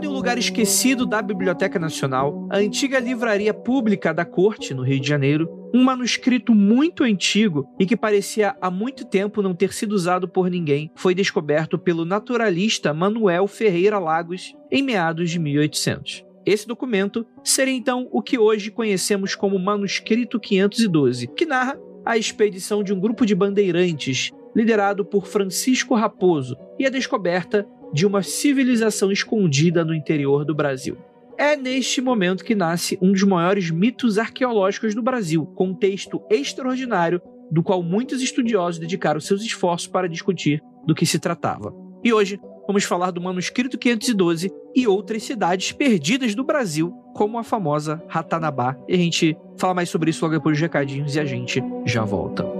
Situado em um lugar esquecido da Biblioteca Nacional, a antiga livraria pública da corte, no Rio de Janeiro, um manuscrito muito antigo e que parecia há muito tempo não ter sido usado por ninguém foi descoberto pelo naturalista Manuel Ferreira Lagos em meados de 1800. Esse documento seria então o que hoje conhecemos como Manuscrito 512, que narra a expedição de um grupo de bandeirantes liderado por Francisco Raposo e a descoberta de uma civilização escondida no interior do Brasil. É neste momento que nasce um dos maiores mitos arqueológicos do Brasil, com um texto extraordinário do qual muitos estudiosos dedicaram seus esforços para discutir do que se tratava. E hoje vamos falar do manuscrito 512 e outras cidades perdidas do Brasil, como a famosa Ratanabá. E a gente fala mais sobre isso logo depois dos recadinhos e a gente já volta.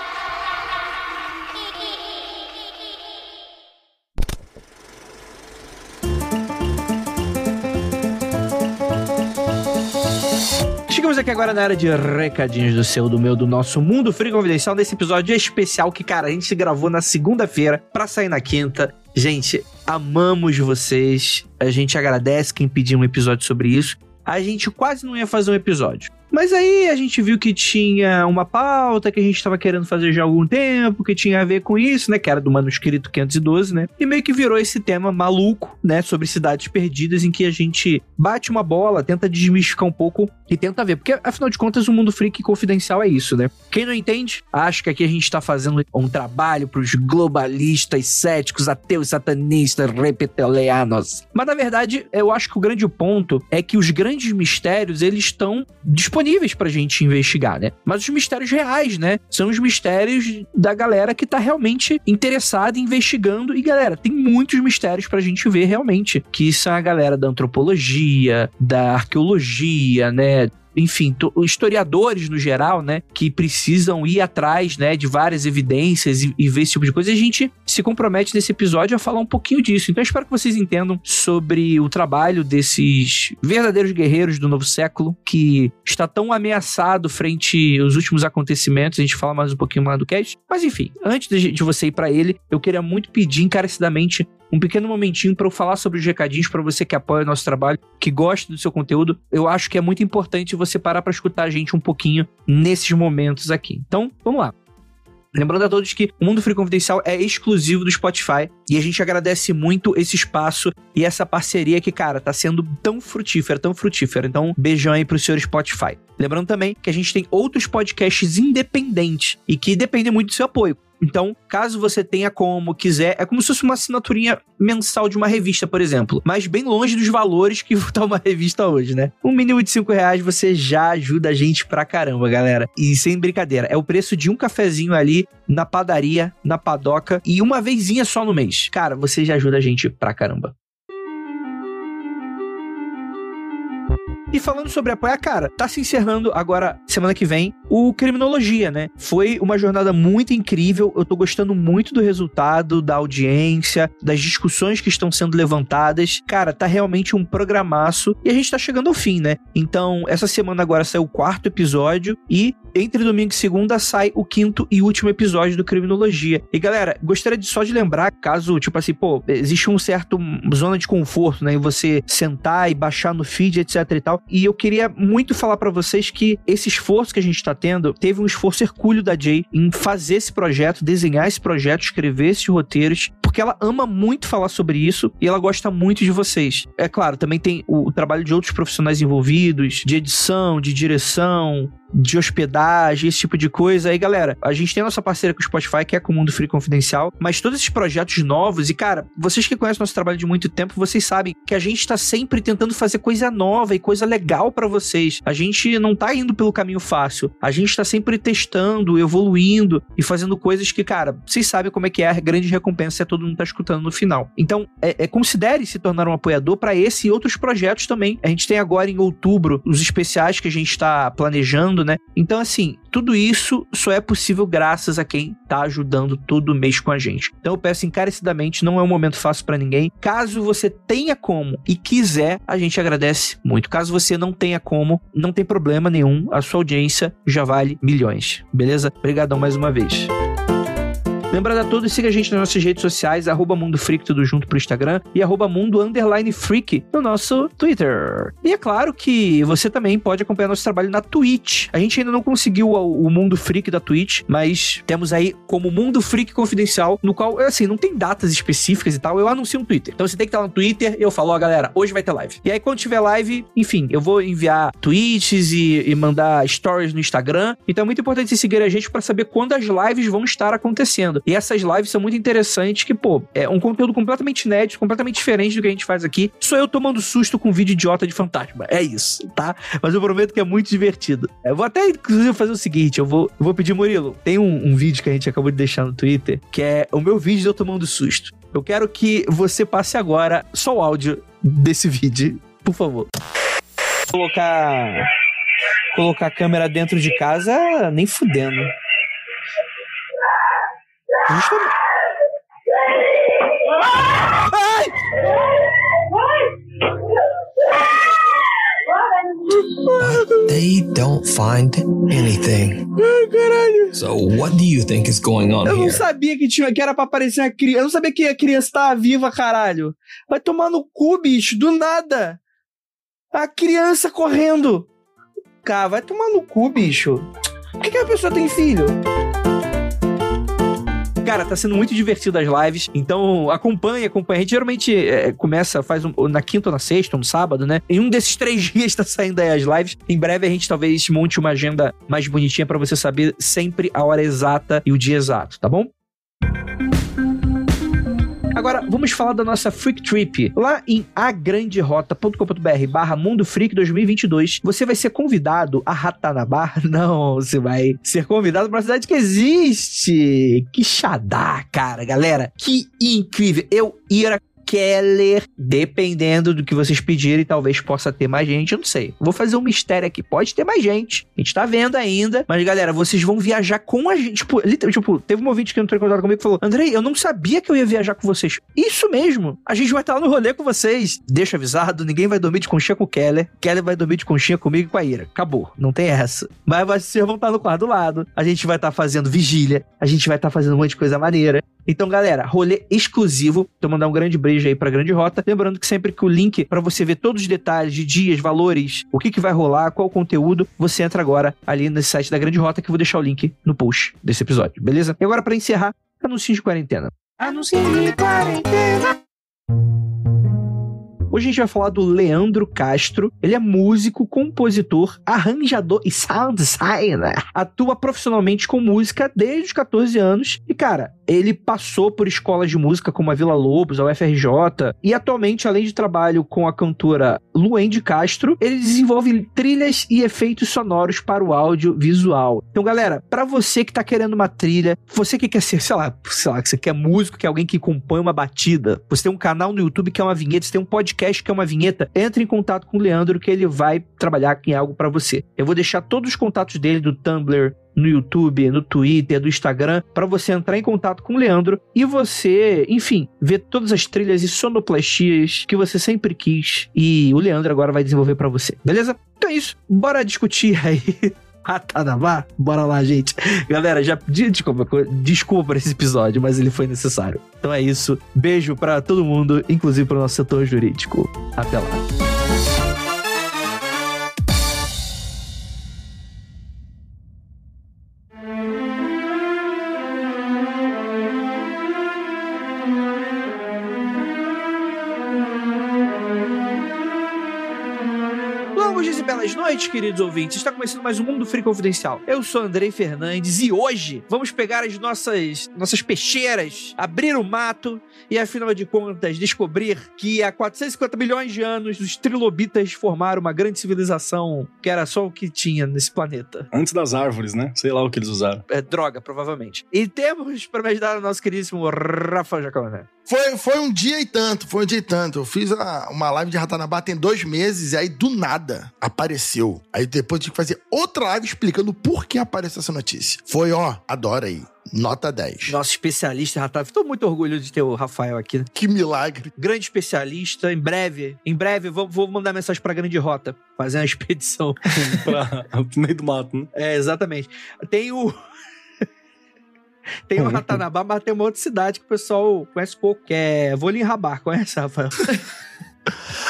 Aqui agora na área de recadinhos do seu, do meu, do nosso Mundo Free Confidencial, nesse episódio especial que, cara, a gente gravou na segunda-feira pra sair na quinta. Gente, amamos vocês. A gente agradece quem pediu um episódio sobre isso. A gente quase não ia fazer um episódio. Mas aí a gente viu que tinha uma pauta que a gente estava querendo fazer já há algum tempo, que tinha a ver com isso, né? Que era do manuscrito 512, né? E meio que virou esse tema maluco, né? Sobre cidades perdidas, em que a gente bate uma bola, tenta desmistificar um pouco e tenta ver. Porque, afinal de contas, o mundo freak confidencial é isso, né? Quem não entende, acha que aqui a gente está fazendo um trabalho para os globalistas, céticos, ateus, satanistas, reptilianos. Mas, na verdade, eu acho que o grande ponto é que os grandes mistérios, eles estão disponíveis disponíveis pra gente investigar, né? Mas os mistérios reais, né? São os mistérios da galera que tá realmente interessada investigando. E, galera, tem muitos mistérios pra gente ver realmente. Que são a galera da antropologia, da arqueologia, né? Enfim, historiadores no geral, né, que precisam ir atrás, né, de várias evidências e, e, ver esse tipo de coisa. A gente se compromete nesse episódio a falar um pouquinho disso. Então eu espero que vocês entendam sobre o trabalho desses verdadeiros guerreiros do novo século que está tão ameaçado frente aos últimos acontecimentos. A gente fala mais um pouquinho mais do cast. Mas enfim, antes de, de você ir para ele, eu queria muito pedir encarecidamente um pequeno momentinho para eu falar sobre os recadinhos para você que apoia o nosso trabalho, que gosta do seu conteúdo. Eu acho que é muito importante você parar para escutar a gente um pouquinho nesses momentos aqui. Então, vamos lá. Lembrando a todos que o Mundo Free Confidencial é exclusivo do Spotify e a gente agradece muito esse espaço e essa parceria que, cara, tá sendo tão frutífera, tão frutífera. Então, beijão aí pro senhor Spotify. Lembrando também que a gente tem outros podcasts independentes e que dependem muito do seu apoio. Então, caso você tenha como, quiser, é como se fosse uma assinaturinha mensal de uma revista, por exemplo. Mas bem longe dos valores que tá uma revista hoje, né? Um mínimo de 5 reais você já ajuda a gente pra caramba, galera. E sem brincadeira, é o preço de um cafezinho ali na padaria, na padoca e uma vezinha só no mês. Cara, você já ajuda a gente pra caramba. E falando sobre apoiar, cara, tá se encerrando agora, semana que vem, o Criminologia, né? Foi uma jornada muito incrível. Eu tô gostando muito do resultado, da audiência, das discussões que estão sendo levantadas. Cara, tá realmente um programaço e a gente tá chegando ao fim, né? Então, essa semana agora saiu o quarto episódio e entre domingo e segunda sai o quinto e último episódio do Criminologia. E galera, gostaria de só de lembrar, caso, tipo assim, pô, existe um certo zona de conforto, né? Em você sentar e baixar no feed, etc e tal. E eu queria muito falar para vocês que esse esforço que a gente tá tendo teve um esforço hercúleo da Jay em fazer esse projeto, desenhar esse projeto, escrever esses roteiros, porque ela ama muito falar sobre isso e ela gosta muito de vocês. É claro, também tem o, trabalho de outros profissionais envolvidos, de edição, de direção, de hospedagem, esse tipo de coisa. Aí, galera, a gente tem nossa parceira com o Spotify, que é com o Mundo Free Confidencial, mas todos esses projetos novos, e cara, vocês que conhecem nosso trabalho de muito tempo, vocês sabem que a gente tá sempre tentando fazer coisa nova e coisa legal para vocês. A gente não tá indo pelo caminho fácil. A gente tá sempre testando, evoluindo e fazendo coisas que, cara, vocês sabem como é que é a grande recompensa é todo mundo tá escutando no final. Então, é, é considere se tornar um apoiador para esse e outros projetos também. A gente tem agora em outubro os especiais que a gente está planejando, né? Então, assim, tudo isso só é possível graças a quem tá ajudando todo mês com a gente. Então eu peço encarecidamente, não é um momento fácil para ninguém. Caso você tenha como e quiser, a gente agradece muito. Caso você não tenha como, não tem problema nenhum, a sua audiência já vale milhões. Beleza? Obrigadão mais uma vez. Lembrando a todos, siga a gente nas nossas redes sociais, arroba Mundo Freak, tudo junto pro Instagram, e arroba Mundo Underline Freak no nosso Twitter. E é claro que você também pode acompanhar nosso trabalho na Twitch. A gente ainda não conseguiu o, Mundo Freak da Twitch, mas temos aí como Mundo Freak Confidencial, no qual, assim, não tem datas específicas e tal, eu anuncio no Twitter. Então você tem que estar no Twitter, eu falo, ó, galera, hoje vai ter live. E aí quando tiver live, enfim, eu vou enviar tweets e, e mandar stories no Instagram. Então é muito importante você seguir a gente para saber quando as lives vão estar acontecendo. E essas lives são muito interessantes, que, pô, é um conteúdo completamente inédito, completamente diferente do que a gente faz aqui. Sou eu tomando susto com um vídeo idiota de fantasma. É isso, tá? Mas eu prometo que é muito divertido. Eu vou até, inclusive, fazer o seguinte: eu vou, eu vou pedir, Murilo, tem um, um vídeo que a gente acabou de deixar no Twitter, que é o meu vídeo de eu tomando susto. Eu quero que você passe agora só o áudio desse vídeo, por favor. Colocar colocar a câmera dentro de casa, nem fudendo. Justamente. Ai! But they don't find anything. Ai, caralho. So what do you think is going on Eu não here? sabia que, tinha, que era pra aparecer a criança. Eu não sabia que a criança tava viva, caralho. Vai tomar no cu, bicho, do nada. A criança correndo. Cara, vai tomar no cu, bicho. Por que, que a pessoa tem filho? Cara, tá sendo muito divertido as lives, então acompanha, acompanha. A gente geralmente é, começa, faz um- na quinta ou na sexta, ou no sábado, né? Em um desses três dias tá saindo aí as lives. Em breve a gente talvez monte uma agenda mais bonitinha pra você saber sempre a hora exata e o dia exato, tá bom? Agora, vamos falar da nossa Freak Trip. Lá em agranderota.com.br barra Mundo Freak 2022, você vai ser convidado a Ratanabá. Não, você vai ser convidado para uma cidade que existe. Que xadá, cara, galera. Que incrível. Eu, Ira Keller, dependendo do que vocês pedirem, talvez possa ter mais gente, eu não sei. Vou fazer um mistério aqui, pode ter mais gente. A gente tá vendo ainda, mas galera, vocês vão viajar com a gente. Tipo, tipo teve um ouvinte que entrou em contato comigo e falou: Andrei, eu não sabia que eu ia viajar com vocês. Isso mesmo, a gente vai estar lá no rolê com vocês. Deixa avisado, ninguém vai dormir de conchinha com o Keller. Keller vai dormir de conchinha comigo e com a Ira. Acabou, não tem essa. Mas vocês vão estar no quarto do lado, a gente vai estar fazendo vigília, a gente vai estar fazendo um monte de coisa maneira. Então, galera, rolê exclusivo. Então, mandar um grande beijo aí pra Grande Rota. Lembrando que sempre que o link pra você ver todos os detalhes de dias, valores, o que, que vai rolar, qual o conteúdo, você entra agora ali nesse site da Grande Rota que eu vou deixar o link no post desse episódio, beleza? E agora, pra encerrar, anúncio de quarentena. Anúncio de quarentena. Hoje a gente vai falar do Leandro Castro. Ele é músico, compositor, arranjador e sound designer. Atua profissionalmente com música desde os 14 anos. E, cara, ele passou por escolas de música como a Vila Lobos, a UFRJ. E atualmente, além de trabalho com a cantora Luende Castro, ele desenvolve trilhas e efeitos sonoros para o áudio visual. Então, galera, para você que tá querendo uma trilha, você que quer ser, sei lá, sei lá, que você quer músico, que é alguém que compõe uma batida, você tem um canal no YouTube que é uma vinheta, você tem um podcast que é uma vinheta, entre em contato com o Leandro que ele vai trabalhar em algo para você. Eu vou deixar todos os contatos dele do Tumblr, no YouTube, no Twitter, do Instagram, para você entrar em contato com o Leandro e você, enfim, ver todas as trilhas e sonoplastias que você sempre quis e o Leandro agora vai desenvolver para você, beleza? Então é isso, bora discutir aí. Ratanabá? Bora lá, gente. Galera, já de- desculpa, desculpa por esse episódio, mas ele foi necessário. Então é isso. Beijo pra todo mundo, inclusive pro nosso setor jurídico. Até lá. E noites, queridos ouvintes. Está começando mais um Mundo Free Confidencial. Eu sou Andrei Fernandes e hoje vamos pegar as nossas, nossas peixeiras, abrir o mato e, afinal de contas, descobrir que há 450 milhões de anos os trilobitas formaram uma grande civilização que era só o que tinha nesse planeta. Antes das árvores, né? Sei lá o que eles usaram. É droga, provavelmente. E temos para me ajudar o nosso queridíssimo Rafa Jacané. Foi, foi um dia e tanto, foi um dia e tanto. Eu fiz a- uma live de Ratanabá tem dois meses e aí do nada apareceu. Aí depois eu tive que fazer outra live explicando por que apareceu essa notícia. Foi, ó, adora aí. Nota 10. Nosso especialista, Rafa. Estou muito orgulhoso de ter o Rafael aqui. Que milagre. grande especialista. Em breve, em breve, vou, vou mandar mensagem pra Grande Rota, fazer uma expedição. pra, no meio do mato, né? É, exatamente. Tem o. tem o Ratanabá, mas tem uma outra cidade que o pessoal conhece pouco, que é Volim Rabar. Conhece, Rafael?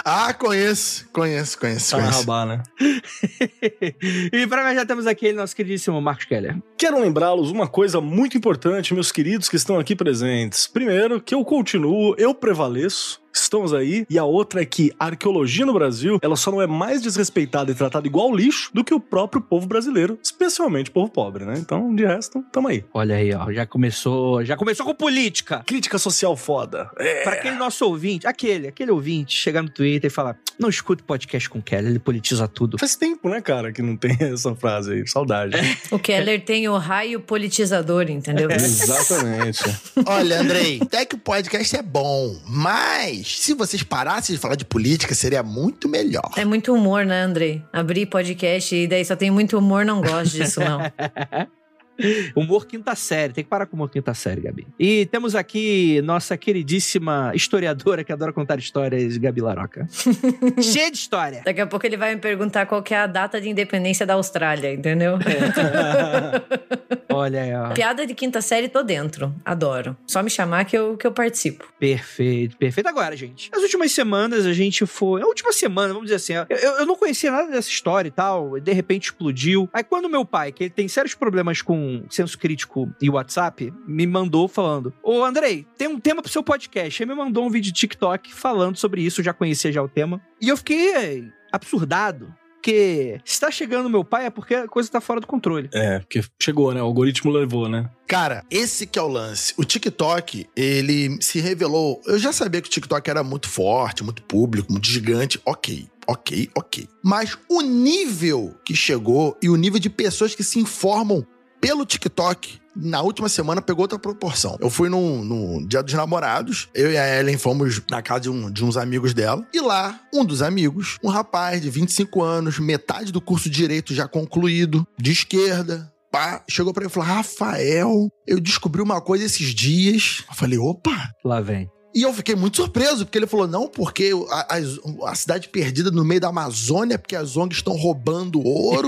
Ah, conheço, conheço, conheço, Tá conheço. rabá, né? e pra mim já temos aqui ele, nosso queridíssimo Marcos Keller. Quero lembrá-los uma coisa muito importante, meus queridos que estão aqui presentes. Primeiro, que eu continuo, eu prevaleço. Estamos aí. E a outra é que a arqueologia no Brasil, ela só não é mais desrespeitada e tratada igual lixo do que o próprio povo brasileiro, especialmente o povo pobre, né? Então, de resto, tamo aí. Olha aí, ó, já começou, já começou com política. Crítica social foda. É. Pra aquele nosso ouvinte, aquele, aquele ouvinte, chegar no Twitter e falar: não escuta podcast com o Keller, ele politiza tudo. Faz tempo, né, cara, que não tem essa frase aí. Saudade. O Keller tem o raio politizador, entendeu? Exatamente. Olha, Andrei, até que o podcast é bom, mas se vocês parassem de falar de política, seria muito melhor. É muito humor, né, Andrei? Abrir podcast e daí só tem muito humor, não gosto disso, não. Humor quinta série, tem que parar com humor quinta série, Gabi. E temos aqui nossa queridíssima historiadora que adora contar histórias, Gabi Laroca. Cheia de história. Daqui a pouco ele vai me perguntar qual que é a data de independência da Austrália, entendeu? Olha aí, ó. Piada de quinta série, tô dentro. Adoro. Só me chamar que eu, que eu participo. Perfeito, perfeito. Agora, gente, as últimas semanas a gente foi. A última semana, vamos dizer assim, eu, eu- eu não conhecia nada dessa história e tal, e de repente explodiu. Aí quando meu pai, que ele tem sérios problemas com senso crítico e WhatsApp, me mandou falando: Ô Andrei, tem um tema pro seu podcast. Aí me mandou um vídeo de TikTok falando sobre isso, eu já conhecia já o tema. E eu fiquei absurdado. Porque se tá chegando meu pai é porque a coisa tá fora do controle. É, porque chegou, né? O algoritmo levou, né? Cara, esse que é o lance. O TikTok, ele se revelou. Eu já sabia que o TikTok era muito forte, muito público, muito gigante. Ok, ok, ok. Mas o nível que chegou e o nível de pessoas que se informam pelo TikTok. Na última semana pegou outra proporção. Eu fui no, no Dia dos Namorados. Eu e a Ellen fomos na casa de, um- de uns amigos dela. E lá, um dos amigos, um rapaz de 25 anos, metade do curso de Direito já concluído, de esquerda, pá, chegou pra mim e falou: Rafael, eu descobri uma coisa esses dias. Eu falei: opa! Lá vem. E eu fiquei muito surpreso, porque ele falou: não, porque a, a- a cidade perdida no meio da Amazônia, porque as ONGs estão roubando ouro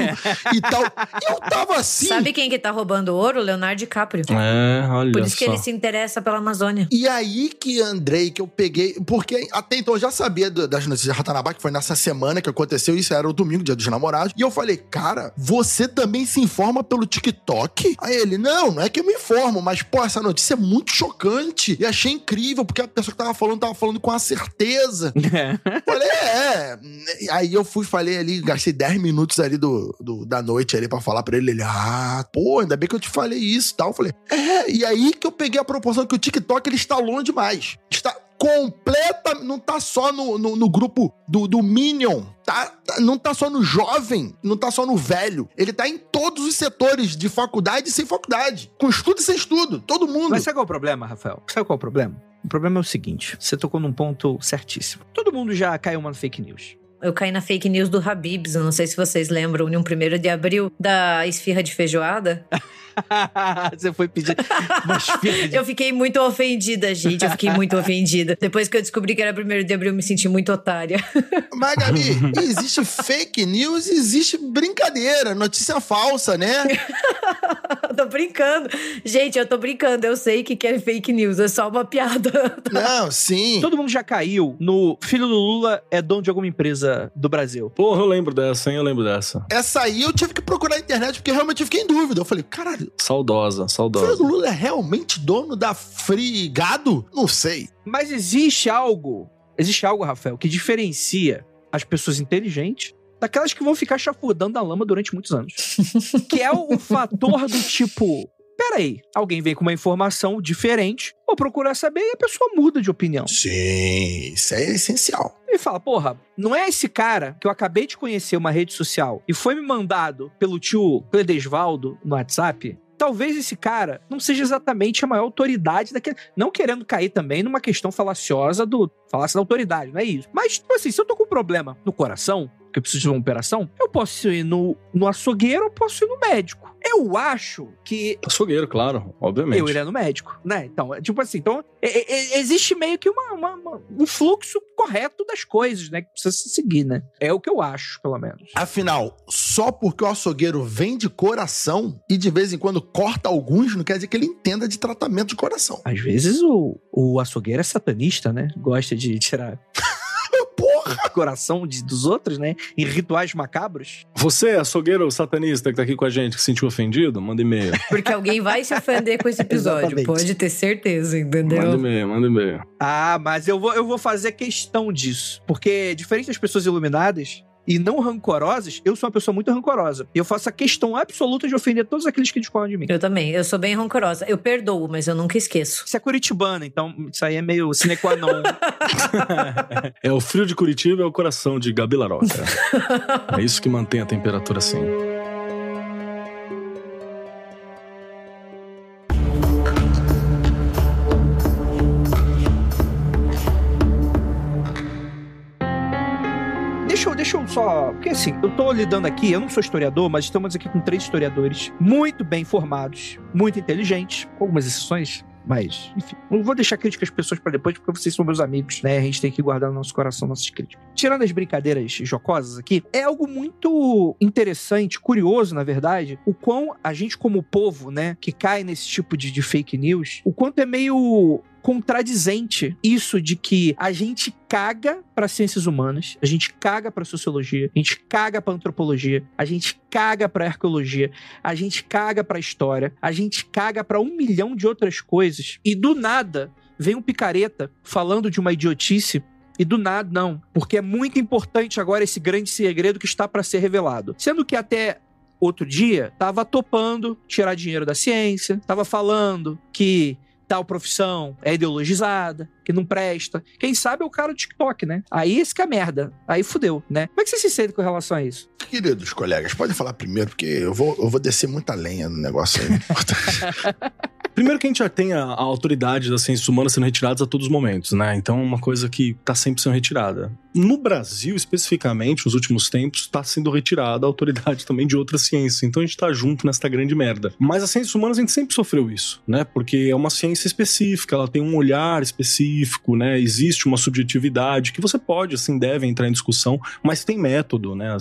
e tal. E eu tava assim. Sabe quem que tá roubando ouro? Leonardo DiCaprio. É, olha Por isso que só. ele se interessa pela Amazônia. E aí que, Andrei, que eu peguei. Porque até então eu já sabia do- das notícias de Ratanabá, que foi nessa semana que aconteceu. Isso era o domingo, dia dos namorados. E eu falei, cara, você também se informa pelo TikTok? Aí ele, não, não é que eu me informo, mas, pô, essa notícia é muito chocante. E achei incrível, porque a pessoa que tava falando tava falando com a certeza. Falei, é. E Aí eu fui, falei ali, gastei 10 minutos ali do, do- da noite ali pra falar pra ele. Ele, ah, pô, ainda bem que eu te falei isso e tal. Eu falei, é. E aí que eu peguei a proporção que o TikTok ele está longe demais. Está completa. Não tá só no, no, no grupo do, do Minion. Tá- não tá só no jovem, não tá só no velho. Ele tá em todos os setores, de faculdade e sem faculdade. Com estudo e sem estudo. Todo mundo. Mas sabe qual é o problema, Rafael? Sabe qual é o problema? O problema é o seguinte: você tocou num ponto certíssimo. Todo mundo já caiu uma fake news. Eu caí na fake news do Habibs, eu não sei se vocês lembram, no 1 de abril, da esfirra de feijoada. você foi pedir uma esfirra de... Eu fiquei muito ofendida, gente. Eu fiquei muito ofendida. Depois que eu descobri que era 1 de abril, eu me senti muito otária. Mas, Gabi, existe fake news e existe brincadeira, notícia falsa, né? tô brincando. Gente, eu tô brincando. Eu sei que que é fake news, é só uma piada. Não, sim. Todo mundo já caiu no filho do Lula é dono de alguma empresa do Brasil. Porra, eu lembro dessa, hein? Eu lembro dessa. Essa aí eu tive que procurar na internet porque realmente eu fiquei em dúvida. Eu falei, caralho, Saudosa, o saudosa. Lula é realmente dono da Frigado? Não sei. Mas existe algo, existe algo, Rafael, que diferencia as pessoas inteligentes daquelas que vão ficar chafurdando na lama durante muitos anos. que é o, o fator do tipo. Peraí, alguém vem com uma informação diferente, vou procurar saber e a pessoa muda de opinião. Sim, isso é essencial. E fala, porra, não é esse cara que eu acabei de conhecer uma rede social e foi me mandado pelo tio Cledesvaldo no WhatsApp? Talvez esse cara não seja exatamente a maior autoridade daquele. Não querendo cair também numa questão falaciosa do. Falácia da autoridade, não é isso. Mas, tipo assim, se eu tô com um problema no coração, que eu preciso de uma operação, eu posso ir no, no açougueiro ou posso ir no médico. Eu acho que Açougueiro, claro, obviamente. eu iria no médico, né? Então, é tipo assim, então, é- é- existe meio que uma, uma- uma- um fluxo correto das coisas, né? Que precisa se seguir, né? É o que eu acho, pelo menos. Afinal, só porque o açougueiro vem de coração e de vez em quando corta alguns, não quer dizer que ele entenda de tratamento de coração. Às vezes o, o açougueiro é satanista, né? Gosta de tirar Porra! coração de- dos outros, né? Em rituais macabros. Você, açougueiro satanista que tá aqui com a gente, que se sentiu ofendido, manda e-mail. Porque alguém vai se ofender com esse episódio. Pode ter certeza, manda entendeu? e-mail, manda e-mail. Ah, mas eu vou, eu vou fazer questão disso. Porque, diferente das pessoas iluminadas e não rancorosas, eu sou uma pessoa muito rancorosa. E eu faço a questão absoluta de ofender todos aqueles que discordam de mim. Eu também. Eu sou bem rancorosa. Eu perdoo, mas eu nunca esqueço. Isso é curitibana, então isso aí é meio sine qua non. É o frio de Curitiba é o coração de Gabi Laroca. é isso que mantém a temperatura assim. Deixa, eu, deixa eu só. Porque assim, eu tô lidando aqui, eu não sou historiador, mas estamos aqui com três historiadores muito bem formados, muito inteligentes, com algumas exceções. Mas, enfim, não vou deixar críticas pessoas pra depois, porque vocês são meus amigos, né? A gente tem que guardar no nosso coração nossas críticas. Tirando as brincadeiras jocosas aqui, é algo muito interessante, curioso, na verdade, o quão a gente, como povo, né, que cai nesse tipo de, de fake news, o quanto é meio contradizente isso de que a gente caga para ciências humanas, a gente caga para sociologia, a gente caga para antropologia, a gente caga para arqueologia, a gente caga para história, a gente caga para um milhão de outras coisas e do nada vem um picareta falando de uma idiotice e do nada, não. Porque é muito importante agora esse grande segredo que está para ser revelado. Sendo que até outro dia tava topando tirar dinheiro da ciência, tava falando que tal profissão é ideologizada, que não presta. Quem sabe é o cara do TikTok, né? Aí esse que é merda. Aí fudeu, né? Como é que você se sente com relação a isso? Queridos colegas, podem falar primeiro, porque eu vou, eu vou descer muita lenha no negócio aí. Primeiro que a gente já tem a, a autoridade das ciências humanas sendo retiradas a todos os momentos, né? Então é uma coisa que tá sempre sendo retirada. No Brasil, especificamente, nos últimos tempos, está sendo retirada a autoridade também de outras ciências. Então a gente tá junto nesta grande merda. Mas as ciências humanas a gente sempre sofreu isso, né? Porque é uma ciência específica, ela tem um olhar específico, né? Existe uma subjetividade que você pode, assim, deve entrar em discussão, mas tem método, né?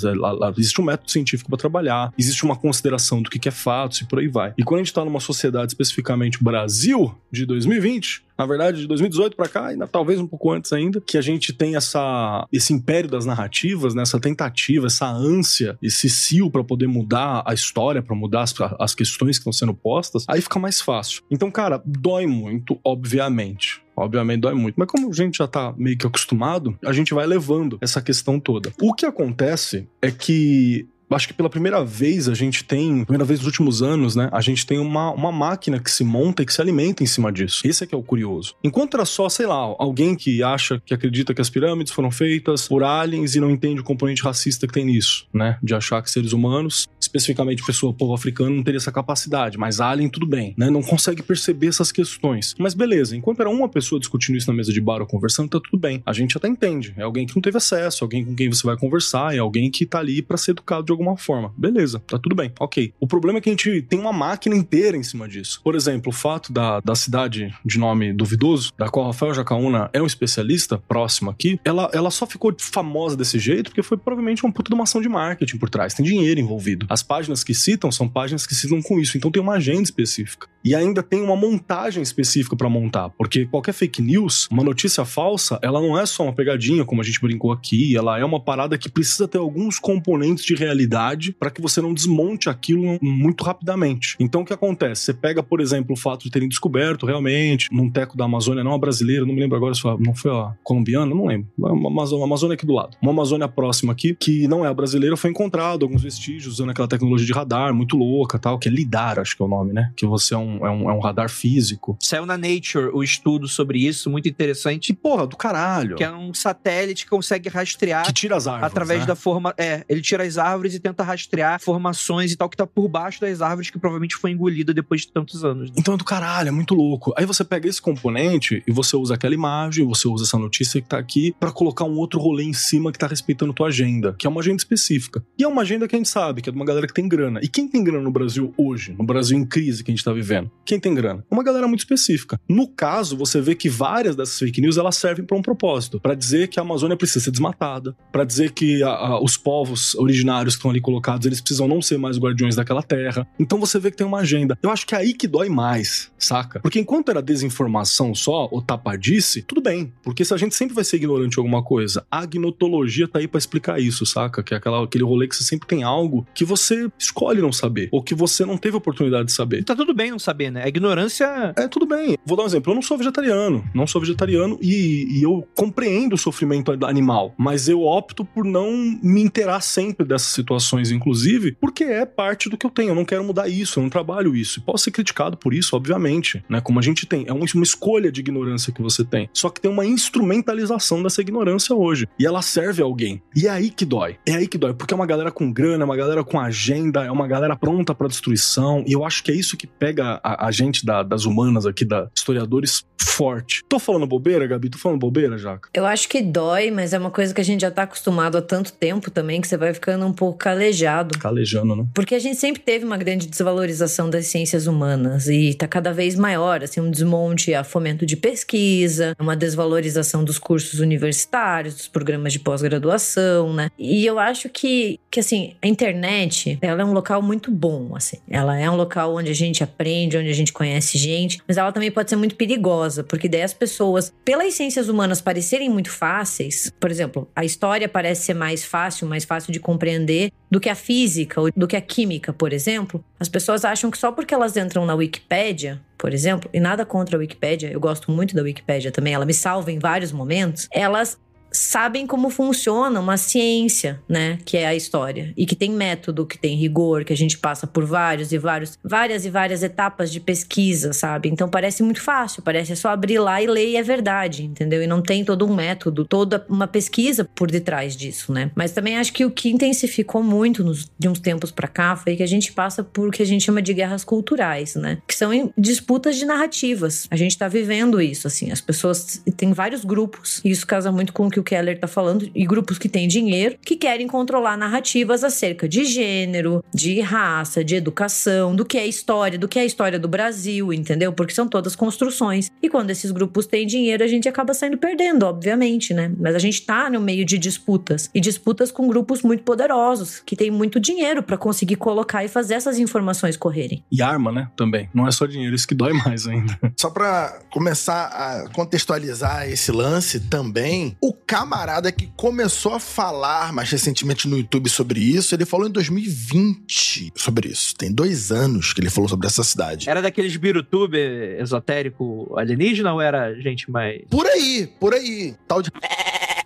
Existe um método científico para trabalhar, existe uma consideração do que é fatos e por aí vai. E quando a gente tá numa sociedade, especificamente Brasil, de 2020, na verdade, de 2018 para cá, ainda talvez um pouco antes ainda, que a gente tem essa, esse império das narrativas, né, essa tentativa, essa ânsia, esse cio para poder mudar a história, para mudar as, as questões que estão sendo postas, aí fica mais fácil. Então, cara, dói muito, obviamente. Obviamente dói muito, mas como a gente já tá meio que acostumado, a gente vai levando essa questão toda. O que acontece é que Acho que pela primeira vez a gente tem, primeira vez nos últimos anos, né? A gente tem uma, uma máquina que se monta e que se alimenta em cima disso. Esse é que é o curioso. Enquanto era só, sei lá, alguém que acha, que acredita que as pirâmides foram feitas por aliens e não entende o componente racista que tem nisso, né? De achar que seres humanos, especificamente pessoa, povo africano, não teria essa capacidade. Mas alien, tudo bem, né? Não consegue perceber essas questões. Mas beleza, enquanto era uma pessoa discutindo isso na mesa de bar ou conversando, tá tudo bem. A gente até entende. É alguém que não teve acesso, alguém com quem você vai conversar, é alguém que tá ali pra ser educado de alguma forma. Beleza, tá tudo bem, ok. O problema é que a gente tem uma máquina inteira em cima disso. Por exemplo, o fato da, da cidade de nome duvidoso, da qual Rafael Jacaúna é um especialista, próximo aqui, ela, ela só ficou famosa desse jeito porque foi provavelmente uma puta de uma ação de marketing por trás. Tem dinheiro envolvido. As páginas que citam são páginas que citam com isso, então tem uma agenda específica. E ainda tem uma montagem específica pra montar, porque qualquer fake news, uma notícia falsa, ela não é só uma pegadinha, como a gente brincou aqui, ela é uma parada que precisa ter alguns componentes de realidade para que você não desmonte aquilo muito rapidamente. Então o que acontece? Você pega, por exemplo, o fato de terem descoberto realmente num teco da Amazônia, não a brasileira, não me lembro agora se foi, não foi a colombiana, não lembro. Uma Amazônia aqui do lado. Uma Amazônia próxima aqui, que não é a brasileira, foi encontrado alguns vestígios usando aquela tecnologia de radar muito louca tal, que é LIDAR, acho que é o nome, né? Que você é um, é um, é um radar físico. Saiu na Nature o estudo sobre isso, muito interessante. Que porra, do caralho. Que é um satélite que consegue rastrear Que tira as árvores. através né? da forma. É, ele tira as árvores e tenta rastrear formações e tal que tá por baixo das árvores que provavelmente foi engolida depois de tantos anos. né? Então é do caralho, é muito louco. Aí você pega esse componente e você usa aquela imagem, você usa essa notícia que tá aqui pra colocar um outro rolê em cima que tá respeitando tua agenda, que é uma agenda específica. E é uma agenda que a gente sabe, que é de uma galera que tem grana. E quem tem grana no Brasil hoje, no Brasil em crise que a gente tá vivendo? Quem tem grana? Uma galera muito específica. No caso, você vê que várias dessas fake news elas servem pra um propósito, Pra dizer que a Amazônia precisa ser desmatada, Pra dizer que a- a- os povos originários que estão ali colocados, eles precisam não ser mais guardiões daquela terra. Então você vê que tem uma agenda. Eu acho que é aí que dói mais, saca? Porque enquanto era desinformação só, ou tapadice, tudo bem. Porque se a gente sempre vai ser ignorante em alguma coisa, a agnotologia tá aí pra explicar isso, saca? Que é aquela, aquele rolê que você sempre tem algo que você escolhe não saber, ou que você não teve oportunidade de saber. Tá tudo bem não saber, né? A ignorância. É, tudo bem. Vou dar um exemplo. Eu não sou vegetariano. Não sou vegetariano e, e eu compreendo o sofrimento animal. Mas eu opto por não me inteirar sempre dessas situações, inclusive, porque é parte do que eu tenho. Eu não quero mudar isso, eu não trabalho isso. E posso ser criticado por isso, obviamente. Né? Como a gente tem. É uma uma escolha de ignorância que você tem. Só que tem uma instrumentalização dessa ignorância hoje. E ela serve a alguém. E é aí que dói. É aí que dói. Porque é uma galera com grana, é uma galera com agenda, é uma galera pronta pra destruição. E eu acho que é isso que pega a, a gente da- das humanas aqui, da historiadores, forte. Tô falando bobeira, Gabi? Tô falando bobeira, Jaca? Eu acho que dói, mas é uma coisa que a gente já tá acostumado há tanto tempo também que você vai ficando um pouco calejado. Calejando, né? Porque a gente sempre teve uma grande desvalorização das ciências humanas e tá cada vez maior, assim, um desmonte a fomento de pesquisa, uma desvalorização dos cursos universitários, dos programas de pós-graduação, né? E eu acho que, que assim, a internet, ela é um local muito bom, assim. Ela é um local onde a gente aprende, onde a gente conhece gente, mas ela também pode ser muito perigosa, porque daí as pessoas, pelas ciências humanas parecerem muito fáceis, por exemplo, a história parece ser mais fácil, mais fácil de compreender do que a física ou do que a química, por exemplo, as pessoas acham que só porque elas entram na Wikipédia, por exemplo, e nada contra a Wikipédia, eu gosto muito da Wikipédia também, ela me salva em vários momentos, elas sabem como funciona uma ciência, né, que é a história, e que tem método, que tem rigor, que a gente passa por vários e vários, várias e várias etapas de pesquisa, sabe? Então parece muito fácil, parece só abrir lá e ler e é verdade, entendeu? E não tem todo um método, toda uma pesquisa por detrás disso, né? Mas também acho que o que intensificou muito nos, de uns tempos pra cá foi que a gente passa por o que a gente chama de guerras culturais, né? Que são disputas de narrativas. A gente tá vivendo isso, assim, as pessoas tem vários grupos, e isso casa muito com o que o Keller tá falando, e grupos que têm dinheiro, que querem controlar narrativas acerca de gênero, de raça, de educação, do que é história, do que é a história do Brasil, entendeu? Porque são todas construções. E quando esses grupos têm dinheiro, a gente acaba saindo perdendo, obviamente, né? Mas a gente tá no meio de disputas, e disputas com grupos muito poderosos, que têm muito dinheiro pra conseguir colocar e fazer essas informações correrem. E arma, né? Também. Não é só dinheiro, isso que dói mais ainda. Só pra começar a contextualizar esse lance também, o camarada que começou a falar mais recentemente no YouTube sobre isso, ele falou em 2020 sobre isso. Tem dois anos que ele falou sobre essa cidade. Era daqueles birutube esotérico alienígena ou era gente mais. Por aí, por aí. Tal de.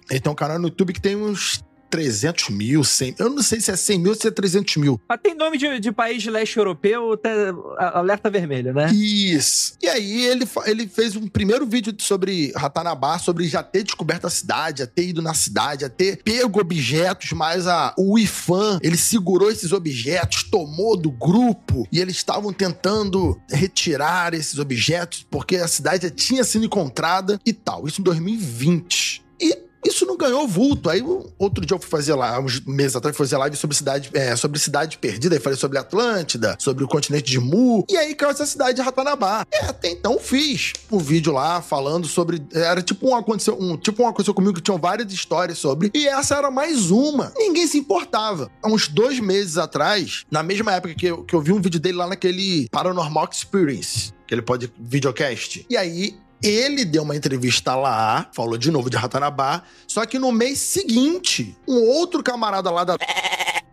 Ele tem um canal no YouTube que tem uns 300 mil, 100 Eu não sei se é 100 mil ou se é 300 mil. Mas tem nome de, de país de leste europeu, até a- alerta vermelho, né? Isso. E aí ele, ele fez um primeiro vídeo sobre Ratanabá, sobre já ter descoberto a cidade, já ter ido na cidade, já ter pego objetos, mas a, o IFAM, ele segurou esses objetos, tomou do grupo e eles estavam tentando retirar esses objetos porque a cidade já tinha sido encontrada e tal. Isso em 2020. E isso não ganhou vulto. Aí outro dia eu fui fazer lá, uns meses atrás, fui fazer live sobre cidade, é, sobre cidade perdida. Aí falei sobre Atlântida, sobre o continente de Mu. E aí caiu essa cidade de Ratanabá. É, até então fiz um vídeo lá falando sobre. Era tipo um aconteceu, um, tipo um aconteceu comigo que tinham várias histórias sobre. E essa era mais uma. Ninguém se importava. Há uns dois meses atrás, na mesma época que eu, que eu vi um vídeo dele lá naquele Paranormal Experience, que ele pode. E aí ele deu uma entrevista lá, falou de novo de Ratanabá, só que no mês seguinte, um outro camarada lá da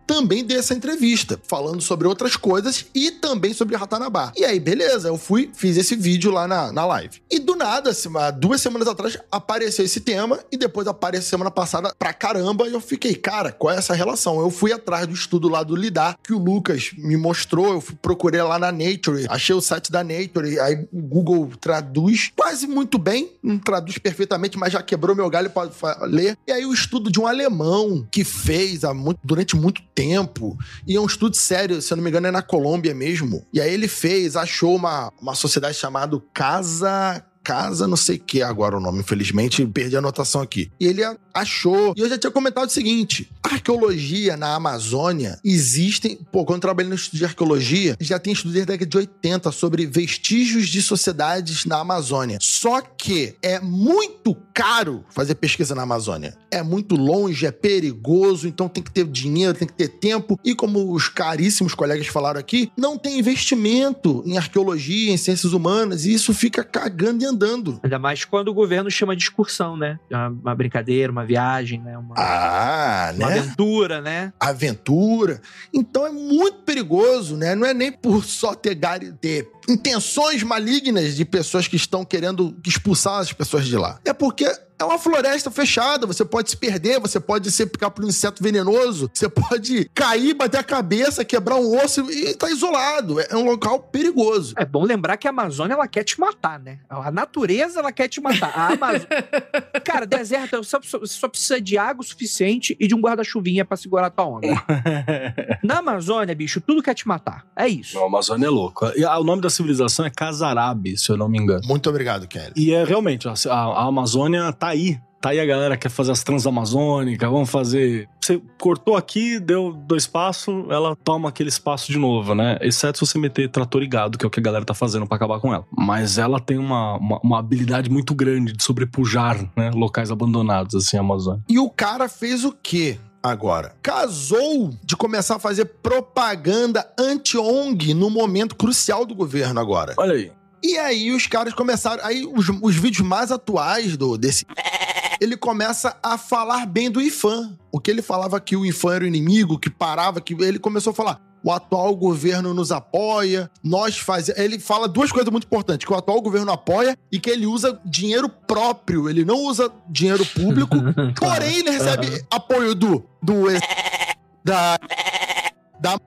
também deu essa entrevista, falando sobre outras coisas e também sobre Ratanabá. E aí, beleza, eu fui, fiz esse vídeo lá na, na live. E do nada, assim, duas semanas atrás, apareceu esse tema e depois apareceu semana passada pra caramba e eu fiquei, cara, qual é essa relação? Eu fui atrás do estudo lá do Lidar, que o Lucas me mostrou, eu procurei lá na Nature, achei o site da Nature, aí o Google traduz quase muito bem, não traduz perfeitamente, mas já quebrou meu galho pra fa- ler. E aí o estudo de um alemão que fez há muito- durante muito tempo, e é um estudo sério, se eu não me engano é na Colômbia mesmo. E aí ele fez, achou uma, uma sociedade chamada Casa... Casa não sei o que agora o nome, infelizmente, perdi a anotação aqui. E ele achou, e eu já tinha comentado o seguinte, arqueologia na Amazônia, existem, pô, quando eu trabalhei no estudo de arqueologia, já tem estudo desde a década de 80 sobre vestígios de sociedades na Amazônia. Só que é muito caro fazer pesquisa na Amazônia. É muito longe, é perigoso, então tem que ter dinheiro, tem que ter tempo. E como os caríssimos colegas falaram aqui, não tem investimento em arqueologia, em ciências humanas, e isso fica cagando e andando. Ainda mais quando o governo chama de excursão, né? Uma, uma brincadeira, uma viagem, né? Uma, Ah, uma né? aventura, né? aventura. Então é muito perigoso, né? Não é nem por só ter, ter intenções malignas de pessoas que estão querendo expulsar as pessoas de lá. É porque é uma floresta fechada, você pode se perder, você pode ser picar por um inseto venenoso, você pode cair, bater a cabeça, quebrar um osso e tá isolado. É um local perigoso. É bom lembrar que a Amazônia ela quer te matar, né? A natureza ela quer te matar. A Amazônia. Cara, deserto, você só, precisa de água o suficiente e de um guarda-chuvinha pra segurar a tua onda. Na Amazônia, bicho, tudo quer te matar. É isso. A Amazônia é louco. E a- o nome da civilização é Casarabe, se eu não me engano. Muito obrigado, Kelly. E é realmente, a, a- a Amazônia tá aí. Tá aí a galera que quer fazer as transamazônicas, vamos fazer. Você cortou aqui, deu dois passos, ela toma aquele espaço de novo, né? Exceto se você meter trator e gado, que é o que a galera tá fazendo pra acabar com ela. Mas ela tem uma, uma, uma habilidade muito grande de sobrepujar, né? Locais abandonados, assim, a Amazônia. E o cara fez o quê? Agora, casou de começar a fazer propaganda anti-ONG no momento crucial do governo agora. Olha aí. E aí os caras começaram. Aí os, os vídeos mais atuais do desse. Ele começa a falar bem do IFAM. O que ele falava que o IFAM era o inimigo, que parava, que ele começou a falar. O atual governo nos apoia, nós fazemos. Ele fala duas coisas muito importantes: que o atual governo apoia e que ele usa dinheiro próprio, ele não usa dinheiro público, porém ele recebe apoio do. do da. da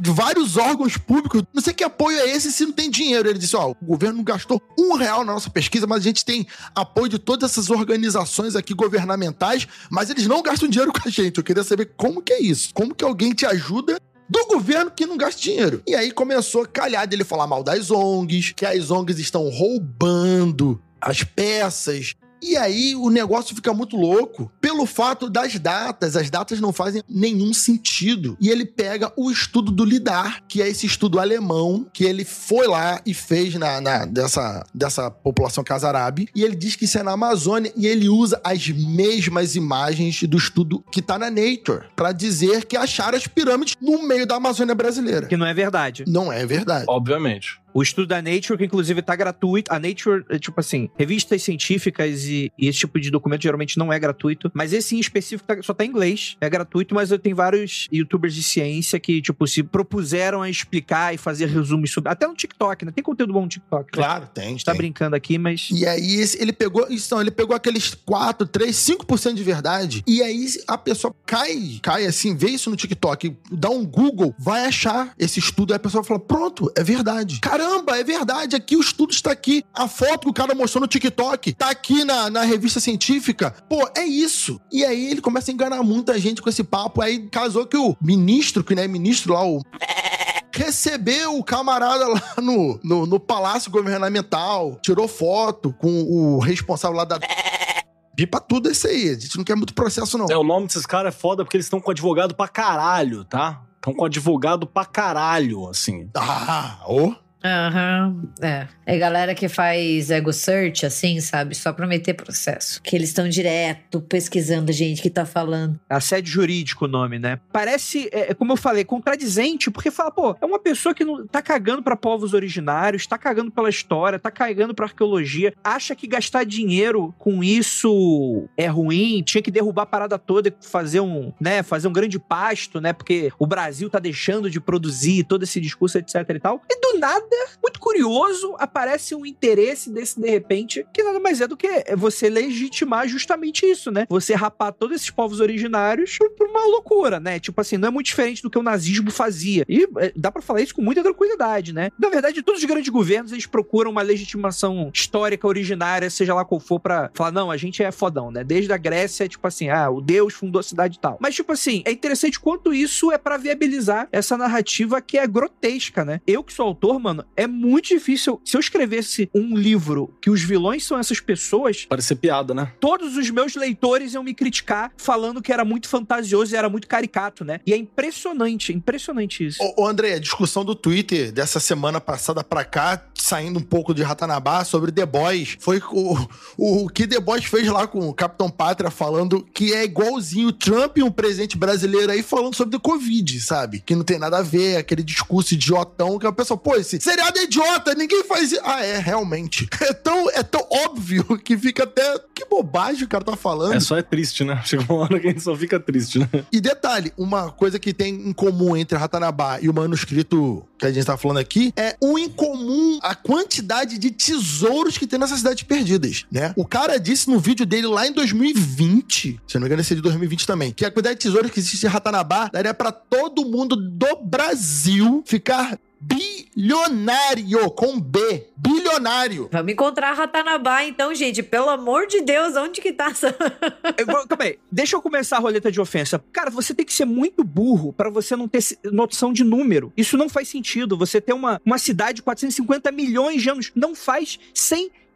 de vários órgãos públicos. Não sei que apoio é esse se não tem dinheiro. Ele disse: ó, o governo não gastou um real na nossa pesquisa, mas a gente tem apoio de todas essas organizações aqui governamentais, mas eles não gastam dinheiro com a gente. Eu queria saber como que é isso. Como que alguém te ajuda do governo que não gasta dinheiro. E aí começou a calhar dele falar mal das ONGs, que as ONGs estão roubando as peças. E aí o negócio fica muito louco pelo fato das datas. As datas não fazem nenhum sentido. E ele pega o estudo do LIDAR, que é esse estudo alemão, que ele foi lá e fez na, na- dessa, dessa população casarábe. E ele diz que isso é na Amazônia e ele usa as mesmas imagens do estudo que tá na Nature para dizer que acharam as pirâmides no meio da Amazônia brasileira. Que não é verdade. Não é verdade. Obviamente. O estudo da Nature, que inclusive tá gratuito. A Nature, é tipo assim, revistas científicas e, e esse tipo de documento geralmente não é gratuito. Mas esse em específico tá- só tá em inglês. É gratuito, mas tem vários youtubers de ciência que, tipo, se propuseram a explicar e fazer resumos sobre. Até no TikTok, né? Tem conteúdo bom no TikTok. né? Claro, tem. A gente tá tem. brincando aqui, mas. E aí ele pegou, isso não, ele pegou aqueles 4, 3, 5% de verdade. E aí a pessoa cai, cai assim, vê isso no TikTok, dá um Google, vai achar esse estudo, aí a pessoa fala: "Pronto, é verdade". Caramba, é verdade, aqui o estudo está aqui. A foto que o cara mostrou no TikTok tá aqui na, na revista científica. Pô, é isso. E aí ele começa a enganar muita gente com esse papo. Aí casou que o ministro, que não é ministro lá, o recebeu o camarada lá no, no, no palácio governamental, tirou foto com o responsável lá da pipa tudo esse aí. A gente não quer muito processo, não. É, o nome desses caras é foda porque eles estão com advogado pra caralho, tá? Estão com advogado pra caralho, assim. Ah, ô. Aham, é. É galera que faz ego search, assim, sabe? Só pra meter processo. Que eles estão direto pesquisando gente que tá falando. Assédio jurídico o nome, né? Parece, é, é como eu falei, contradizente, porque fala, pô, é uma pessoa que não tá cagando pra povos originários, tá cagando pela história, tá cagando pra arqueologia, acha que gastar dinheiro com isso é ruim, tinha que derrubar a parada toda e fazer um, né, fazer um grande pasto, né? Porque o Brasil tá deixando de produzir todo esse discurso, etc e tal. E do nada muito curioso, aparece um interesse desse de repente, que nada mais é do que você legitimar justamente isso, né? Você rapar todos esses povos originários por, uma loucura, né? Tipo assim, não é muito diferente do que o nazismo fazia. E é, dá pra falar isso com muita tranquilidade, né? Na verdade, todos os grandes governos, eles procuram uma legitimação histórica originária, seja lá qual for, pra falar, não, a gente é fodão, né? Desde a Grécia, tipo assim, ah, o Deus fundou a cidade e tal. Mas, tipo assim, é interessante quanto isso é pra viabilizar essa narrativa que é grotesca, né? Eu que sou autor, mano, é muito difícil. Se eu escrevesse um livro que os vilões são essas pessoas, Parece piada, né? todos os meus leitores iam me criticar falando que era muito fantasioso e era muito caricato, né? E é impressionante, impressionante isso. Ô, ô, André, a discussão do Twitter dessa semana passada pra cá, saindo um pouco de Ratanabá, sobre The Boys, foi o, o, que The Boys fez lá com o Capitão Pátria, falando que é igualzinho o Trump e um presidente brasileiro aí falando sobre o Covid, sabe? Que não tem nada a ver, aquele discurso idiotão que a pessoa, pô, esse seriado é idiota, ninguém faz isso. Ah, é, realmente. É tão, é tão óbvio que fica até. Que bobagem o cara tá falando. É só é triste, né? Chega uma hora que a gente só fica triste, né? E detalhe, uma coisa que tem em comum entre Ratanabá e o manuscrito que a gente tá falando aqui é um em comum a quantidade de tesouros que tem nessas cidades perdidas, né? O cara disse no vídeo dele lá em 2020, se não me engano, esse é de 2020 também, que a quantidade de tesouros que existe em Ratanabá daria pra todo mundo do Brasil ficar bilionário com B, bilionário. Vamos encontrar Ratanabá, então, gente. Pelo amor de Deus, onde que tá essa... Eu vou- Calma aí, deixa eu começar a roleta de ofensa. Cara, você tem que ser muito burro pra você não ter noção de número. Isso não faz sentido. Você ter uma, uma cidade de 450 milhões de anos não faz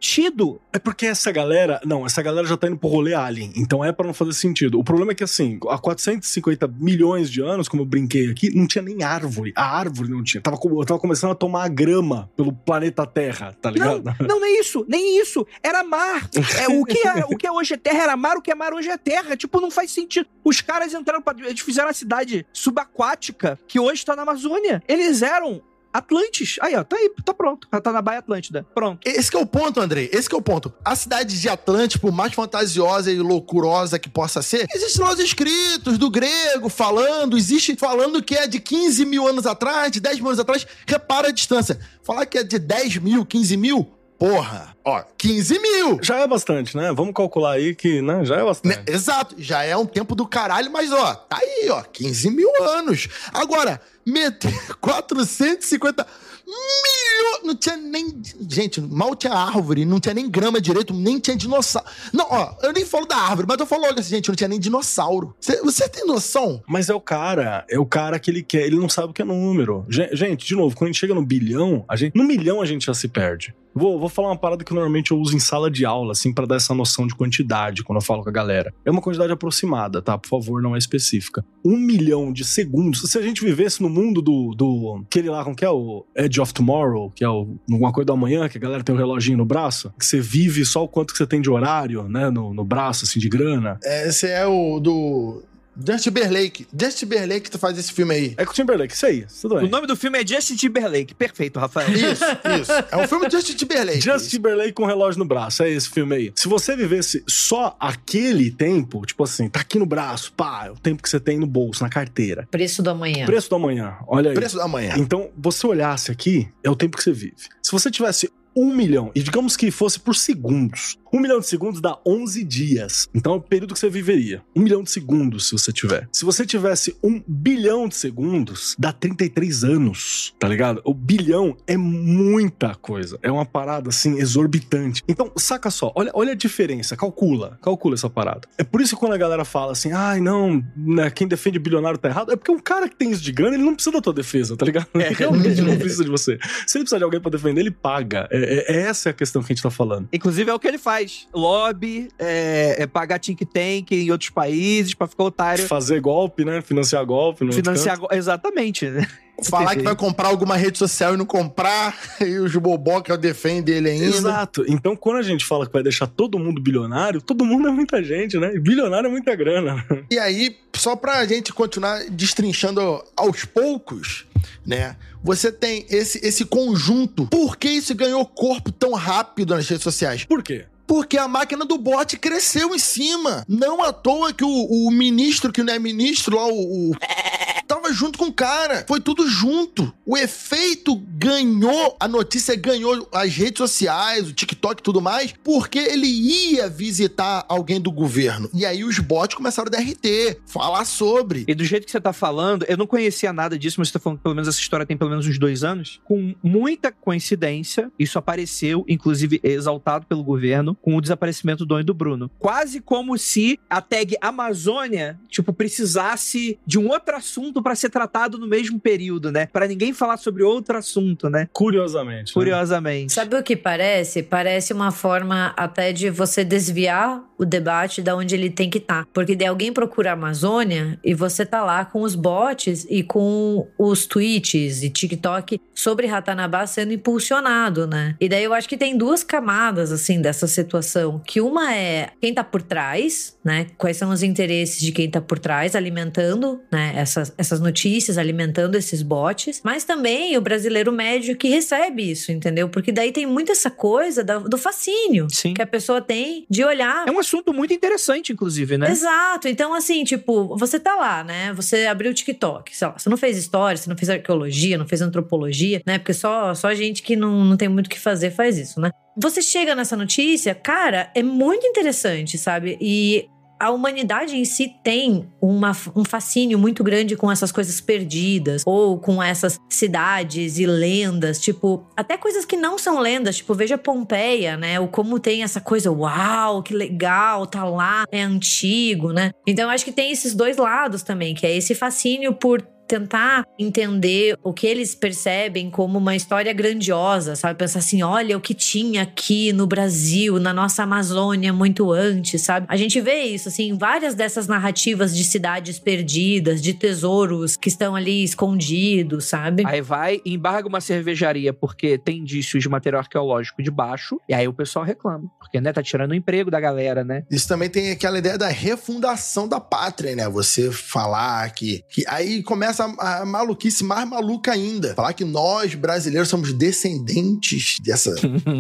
sentido. É porque essa galera. Não, essa galera já tá indo pro rolê Alien. Então é pra não fazer sentido. O problema é que, assim, há 450 milhões de anos, como eu brinquei aqui, não tinha nem árvore. A árvore não tinha. Tava, eu tava começando a tomar a grama pelo planeta Terra, tá Não, ligado? não, nem isso, nem isso. Era mar. É, o, que é, o que é hoje é terra era mar, o que é mar hoje é terra. Tipo, não faz sentido. Os caras entraram pra. Eles fizeram a cidade subaquática que hoje tá na Amazônia. Eles eram Atlantes. Aí, ó, tá aí, tá pronto. Tá na Baía Atlântida. Pronto. Esse é o ponto, Andrei. Esse é o ponto. A cidade de Atlante, por mais fantasiosa e loucurosa que possa ser, existem lá os escritos do grego falando, existe falando que é de 15 mil anos atrás, de 10 mil anos atrás. Repara a distância. Falar que é de 10 mil, 15 mil, porra. Ó, 15 mil. Já é bastante, né? Vamos calcular aí que, né? Já é Né? bastante. Exato, já é um tempo do caralho, mas ó, tá aí, ó, 15 mil anos. Agora, meter 450 milhões. Não tinha nem. Gente, mal tinha árvore, não tinha nem grama direito, nem tinha dinossauro. Não, ó, eu nem falo da árvore, mas eu falo logo assim, gente, não tinha nem dinossauro. Cê- Você tem noção? Mas é o cara, é o cara que ele quer, ele não sabe o que é número. Gen- Gente, de novo, quando a gente chega no bilhão, a gente, no milhão a gente já se perde. Vou, vou falar uma parada que normalmente eu uso em sala de aula, assim, pra dar essa noção de quantidade quando eu falo com a galera. É uma quantidade aproximada, tá? Por favor, não é específica. Um milhão de segundos. Se a gente vivesse no mundo do. do aquele lá, como que é? O Edge of Tomorrow, que é o, alguma coisa do amanhã, que a galera tem um reloginho no braço, que você vive só o quanto que você tem de horário, né? No, no braço, assim, de grana. Esse é o do. Justin Timberlake. Justin Timberlake que faz esse filme aí. É com o Timberlake, isso aí, tudo O bem. nome do filme é Justin Timberlake. Perfeito, Rafael. Isso, isso. É um filme de Justin Timberlake. Justin Timberlake com relógio no braço, é esse filme aí. Se você vivesse só aquele tempo, tipo assim, tá aqui no braço, pá, é o tempo que você tem no bolso, na carteira. Preço do amanhã. Preço do amanhã, olha aí. Preço da manhã. Então, você olhasse aqui, é o tempo que você vive. Se você tivesse um milhão, e digamos que fosse por segundos, um milhão de segundos dá 11 dias. Então é o período que você viveria. Um milhão de segundos, se você tiver. Se você tivesse um bilhão de segundos, dá 33 anos, tá ligado? O bilhão é muita coisa. É uma parada, assim, exorbitante. Então, saca só, olha, olha a diferença, calcula, calcula essa parada. É por isso que quando a galera fala assim, ai, não, né, quem defende bilionário tá errado, é porque um cara que tem isso de grana, ele não precisa da tua defesa, tá ligado? Ele realmente não precisa de você. Se ele precisar de alguém pra defender, ele paga. É, É, é- essa é a questão que a gente tá falando. Inclusive é o que ele faz. Lobby, é, é pagar think tank em outros países pra ficar otário. Fazer golpe, né? Financiar golpe. No Financiar. go- Exatamente. Falar que vai comprar alguma rede social e não comprar, e os boboca defendem ele ainda. Exato. Então, quando a gente fala que vai deixar todo mundo bilionário, todo mundo é muita gente, né? E bilionário é muita grana. E aí, só pra gente continuar destrinchando aos poucos, né? Você tem esse, esse conjunto. Por que isso ganhou corpo tão rápido nas redes sociais? Por quê? Porque a máquina do bot cresceu em cima. Não à toa que o, o ministro, que não é ministro lá, o, o- Tava junto com o cara. Foi tudo junto. O efeito ganhou, a notícia ganhou as redes sociais, o TikTok e tudo mais, porque ele ia visitar alguém do governo. E aí os bots começaram a DRT, falar sobre. E do jeito que você tá falando, eu não conhecia nada disso, mas você tá falando que pelo menos essa história tem pelo menos uns dois anos. Com muita coincidência, isso apareceu, inclusive exaltado pelo governo, com o desaparecimento do Dom e do Bruno. Quase como se a tag Amazônia, tipo, precisasse de um outro assunto pra ser tratado no mesmo período, né? Pra ninguém falar sobre outro assunto, né? Curiosamente. né? Curiosamente. Sabe o que parece? Parece uma forma até de você desviar o debate da onde ele tem que estar. Porque daí alguém procura a Amazônia e você tá lá com os bots e com os tweets e TikTok sobre Ratanabá sendo impulsionado, né? E daí eu acho que tem duas camadas, assim, dessa situação. Que uma é quem tá por trás, né? Quais são os interesses de quem tá por trás, alimentando, né? Essas, essas notícias, alimentando esses bots. Mas também o brasileiro médio que recebe isso, entendeu? Porque daí tem muito essa coisa do fascínio Sim. que a pessoa tem de olhar É um assunto muito interessante, inclusive, né? Exato. Então, assim, tipo, você tá lá, né? Você abriu o TikTok, sei lá, você não fez história, você não fez arqueologia, não fez antropologia, né? Porque só, só gente que não, não tem muito o que fazer faz isso, né? Você chega nessa notícia, cara, é muito interessante, sabe? E a humanidade em si tem uma, um fascínio muito grande com essas coisas perdidas, ou com essas cidades e lendas, tipo, até coisas que não são lendas, tipo, veja Pompeia, né? O como tem essa coisa, uau, que legal, tá lá, é antigo, né? Então acho que tem esses dois lados também, que é esse fascínio por tentar entender o que eles percebem como uma história grandiosa, sabe? Pensar assim, olha o que tinha aqui no Brasil, na nossa Amazônia muito antes, sabe? A gente vê isso, assim, várias dessas narrativas de cidades perdidas, de tesouros que estão ali escondidos, sabe? Aí vai e embarga uma cervejaria porque tem indícios de material arqueológico debaixo, e aí o pessoal reclama. Porque, né, tá tirando o emprego da galera, né? Isso também tem aquela ideia da refundação da pátria, né? Você falar que. que aí começa a, a maluquice mais maluca ainda. Falar que nós, brasileiros, somos descendentes dessa.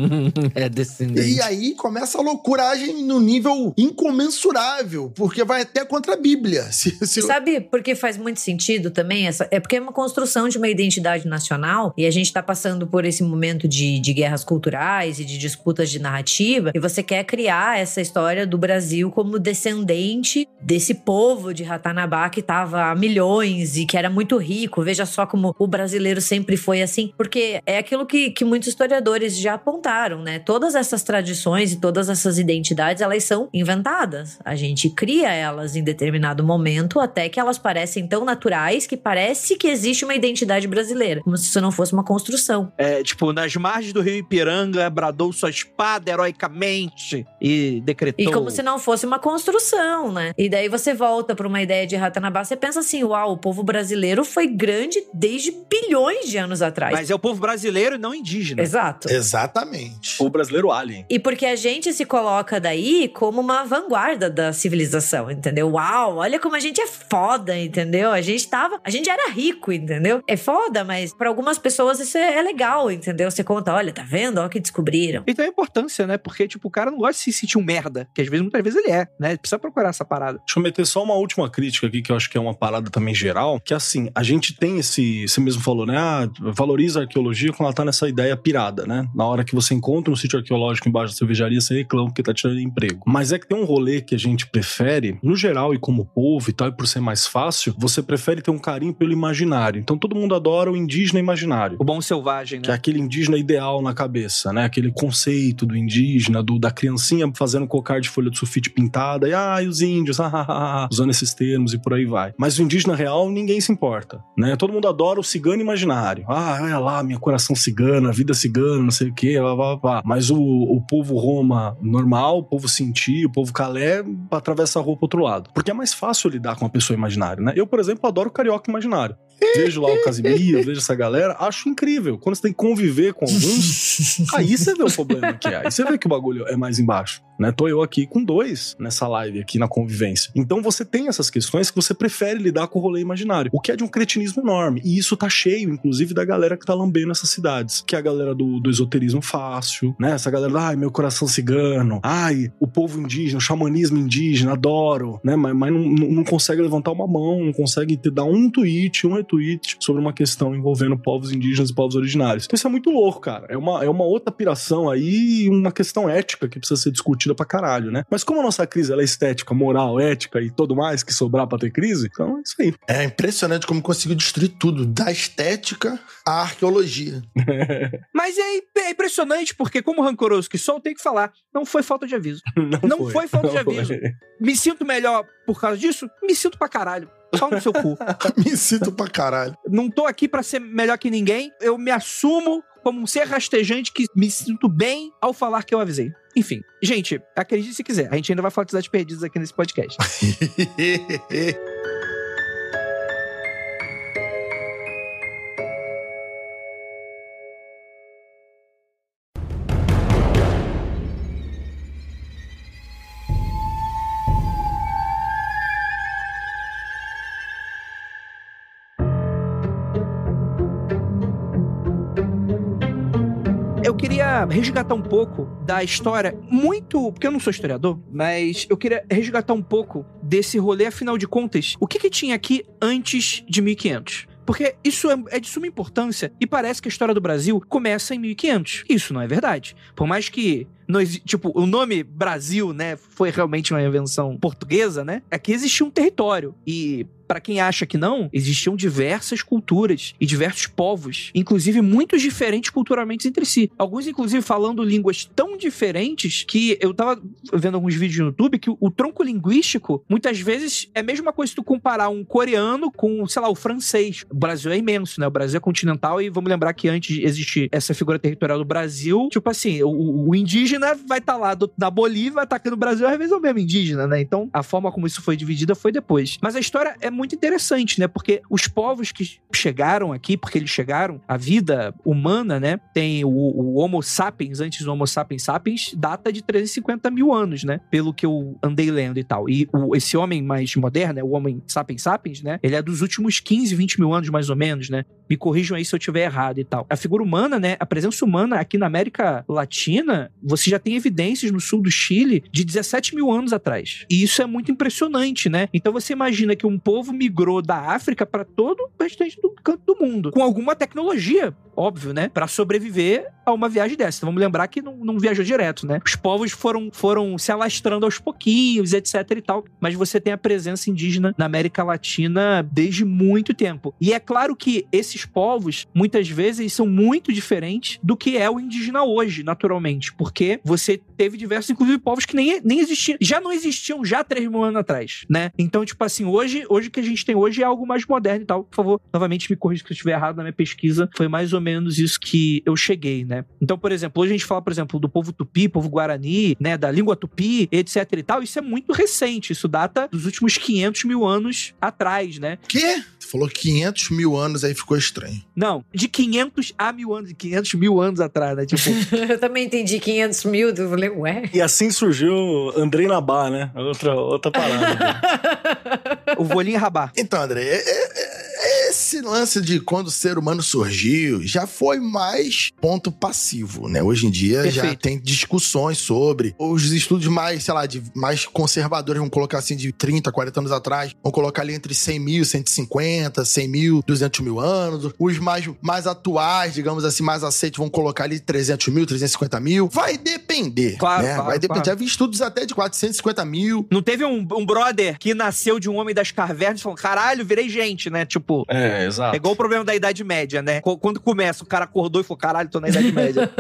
é descendente. E aí começa a loucuragem no nível incomensurável, porque vai até contra a Bíblia. Se, se- Sabe por que faz muito sentido também? Essa, é porque é uma construção de uma identidade nacional e a gente tá passando por esse momento de, de guerras culturais e de disputas de narrativa e você quer criar essa história do Brasil como descendente desse povo de Ratanabá que tava há milhões e que era muito rico. Veja só como o brasileiro sempre foi assim, porque é aquilo que, que muitos historiadores já apontaram, né? Todas essas tradições e todas essas identidades, elas são inventadas. A gente cria elas em determinado momento até que elas parecem tão naturais que parece que existe uma identidade brasileira, como se isso não fosse uma construção. É, tipo, nas margens do rio Ipiranga, bradou sua espada heroicamente e decretou. E como se não fosse uma construção, né? E daí você volta pra uma ideia de Ratanabá, você pensa assim, uau, o povo brasileiro foi grande desde bilhões de anos atrás. Mas é o povo brasileiro e não indígena. Exato. Exatamente. O brasileiro alien. E porque a gente se coloca daí como uma vanguarda da civilização, entendeu? Uau, olha como a gente é foda, entendeu? A gente tava, a gente era rico, entendeu? É foda, mas para algumas pessoas isso é, é legal, entendeu? Você conta, olha, tá vendo? Olha o que descobriram. E tem a importância, né? Porque, tipo, o cara não gosta de se sentir um merda. Que às vezes, muitas vezes ele é, né? Precisa procurar essa parada. Deixa eu meter só uma última crítica aqui, que eu acho que é uma parada também geral, que assim, a gente tem esse, você mesmo falou, né? Ah, valoriza a arqueologia quando ela tá nessa ideia pirada, né? Na hora que você encontra um sítio arqueológico embaixo da cervejaria, você reclama porque tá tirando emprego. Mas é que tem um rolê que a gente prefere, no geral e como povo e tal, e por ser mais fácil, você prefere ter um carinho pelo imaginário. Então todo mundo adora o indígena imaginário. O bom selvagem, Que é né? aquele indígena ideal na cabeça, né? Aquele conceito do indígena, do, da criancinha fazendo cocar de folha de sulfite pintada, e ai, os índios, ah, ah, ah, ah, usando esses termos e por aí vai. Mas o indígena real, ninguém se importa, né? Todo mundo adora o cigano imaginário. Ah, olha lá, minha coração cigano, a vida cigana, não sei o quê, blá, blá, blá. Mas o, o povo Roma normal, o povo Sinti, o povo Calé, atravessa a rua pro outro lado. Porque é mais fácil lidar com uma pessoa imaginária, né? Eu, por exemplo, adoro o carioca imaginário. Vejo lá o Casimiro, vejo essa galera, acho incrível. Quando você tem que conviver com alguns, aí você vê o problema que é. Aí você vê que o bagulho é mais embaixo. Né? Tô eu aqui com dois nessa live aqui na convivência. Então você tem essas questões que você prefere lidar com o rolê imaginário, o que é de um cretinismo enorme. E isso tá cheio, inclusive, da galera que tá lambendo essas cidades, que é a galera do, do esoterismo fácil, né? Essa galera, ai, meu coração cigano, ai, o povo indígena, o xamanismo indígena, adoro, né? Mas, mas não, não consegue levantar uma mão, não consegue te dar um tweet, um retweet sobre uma questão envolvendo povos indígenas e povos originários. Então isso é muito louco, cara. É uma, é uma outra piração aí, uma questão ética que precisa ser discutida pra caralho, né? Mas como a nossa crise ela é estética, moral, ética e tudo mais que sobrar pra ter crise, então é isso aí. É impressionante como conseguiu destruir tudo, da estética à arqueologia. Mas é, é impressionante porque, como rancoroso que sou, eu tenho que falar, não foi falta de aviso. Não, Não foi falta de Não aviso. foi. Me sinto melhor por causa disso? Me sinto pra caralho. Só no seu cu. Me sinto pra caralho. Não tô aqui pra ser melhor que ninguém. Eu me assumo como um ser rastejante que me sinto bem ao falar que eu avisei. Enfim, gente, acredite se quiser. A gente ainda vai falar de cidades perdidas aqui nesse podcast. resgatar um pouco da história, muito. Porque eu não sou historiador, mas eu queria resgatar um pouco desse rolê, afinal de contas, o que, que tinha aqui antes de 1500? Porque isso é, é de suma importância e parece que a história do Brasil começa em 1500. Isso não é verdade. Por mais que tipo, o nome Brasil, né, foi realmente uma invenção portuguesa, né? Aqui existia um território e Pra quem acha que não, existiam diversas culturas e diversos povos, inclusive muitos diferentes culturalmente entre si. Alguns, inclusive, falando línguas tão diferentes que eu tava vendo alguns vídeos no YouTube que o, o tronco linguístico, muitas vezes, é a mesma coisa se tu comparar um coreano com, sei lá, o francês. O Brasil é imenso, né? O Brasil é continental e vamos lembrar que antes de existir essa figura territorial do Brasil, tipo assim, o, o indígena vai estar lá do- na Bolívia, aqui no Brasil, às vezes é o mesmo indígena, né? Então, a forma como isso foi dividida foi depois. Mas a história é muito interessante, né? Porque os povos que chegaram aqui, porque eles chegaram, a vida humana, né? Tem o, o Homo sapiens, antes do Homo sapiens sapiens, data de 350 mil anos, né? Pelo que eu andei lendo e tal. E o- esse homem mais moderno, né? o Homem sapiens sapiens, né? Ele é dos últimos 15, 20 mil anos, mais ou menos, né? Me corrijam aí se eu tiver errado e tal. A figura humana, né? A presença humana aqui na América Latina, você já tem evidências no sul do Chile de 17 mil anos atrás. E isso é muito impressionante, né? Então você imagina que um povo migrou da África para todo o restante do canto do mundo, com alguma tecnologia, óbvio, né? Para sobreviver a uma viagem dessa. Então vamos lembrar que não, não viajou direto, né? Os povos foram, foram se alastrando aos pouquinhos, etc e tal. Mas você tem a presença indígena na América Latina desde muito tempo. E é claro que esses povos, muitas vezes, são muito diferentes do que é o indígena hoje, naturalmente. Porque você teve diversos, inclusive, povos que nem, nem existiam. Já não existiam já 3 mil anos atrás, né? Então, tipo assim, hoje, hoje o que a gente tem hoje é algo mais moderno e tal. Por favor, novamente me corrija se eu estiver errado na minha pesquisa. Foi mais ou menos isso que eu cheguei, né? Então, por exemplo, hoje a gente fala, por exemplo, do povo tupi, povo guarani, né? Da língua tupi, etc e tal. Isso é muito recente. Isso data dos últimos 500 mil anos atrás, né? Quê? Falou 500 mil anos, aí ficou estranho. Não, de 500 a mil anos, de 500 mil anos atrás, né? Tipo, Eu também entendi 500 mil. Eu falei, ué? E assim surgiu Andrei Nabá, né? Outra, outra parada. o volinho rabar. Então, André, é- é- esse lance de quando o ser humano surgiu já foi mais ponto passivo, né? Hoje em dia já Perfeito. tem discussões sobre os estudos mais, sei lá, de mais conservadores, vamos colocar assim, de 30, 40 anos atrás, vão colocar ali entre 100 mil, 150, 100 mil, 200 mil anos. Os mais, mais atuais, digamos assim, mais aceitos, vão colocar ali 300 mil, 350 mil. Vai depender, Claro, né? claro, Vai depender. claro. Já vi estudos até de 450 mil. Não teve um, um brother que nasceu de um homem das cavernas e falou: caralho, virei gente, né? Tipo, É, exato. É igual o problema da Idade Média, né? Qu- Quando começa, o cara acordou e falou: caralho, tô na Idade Média.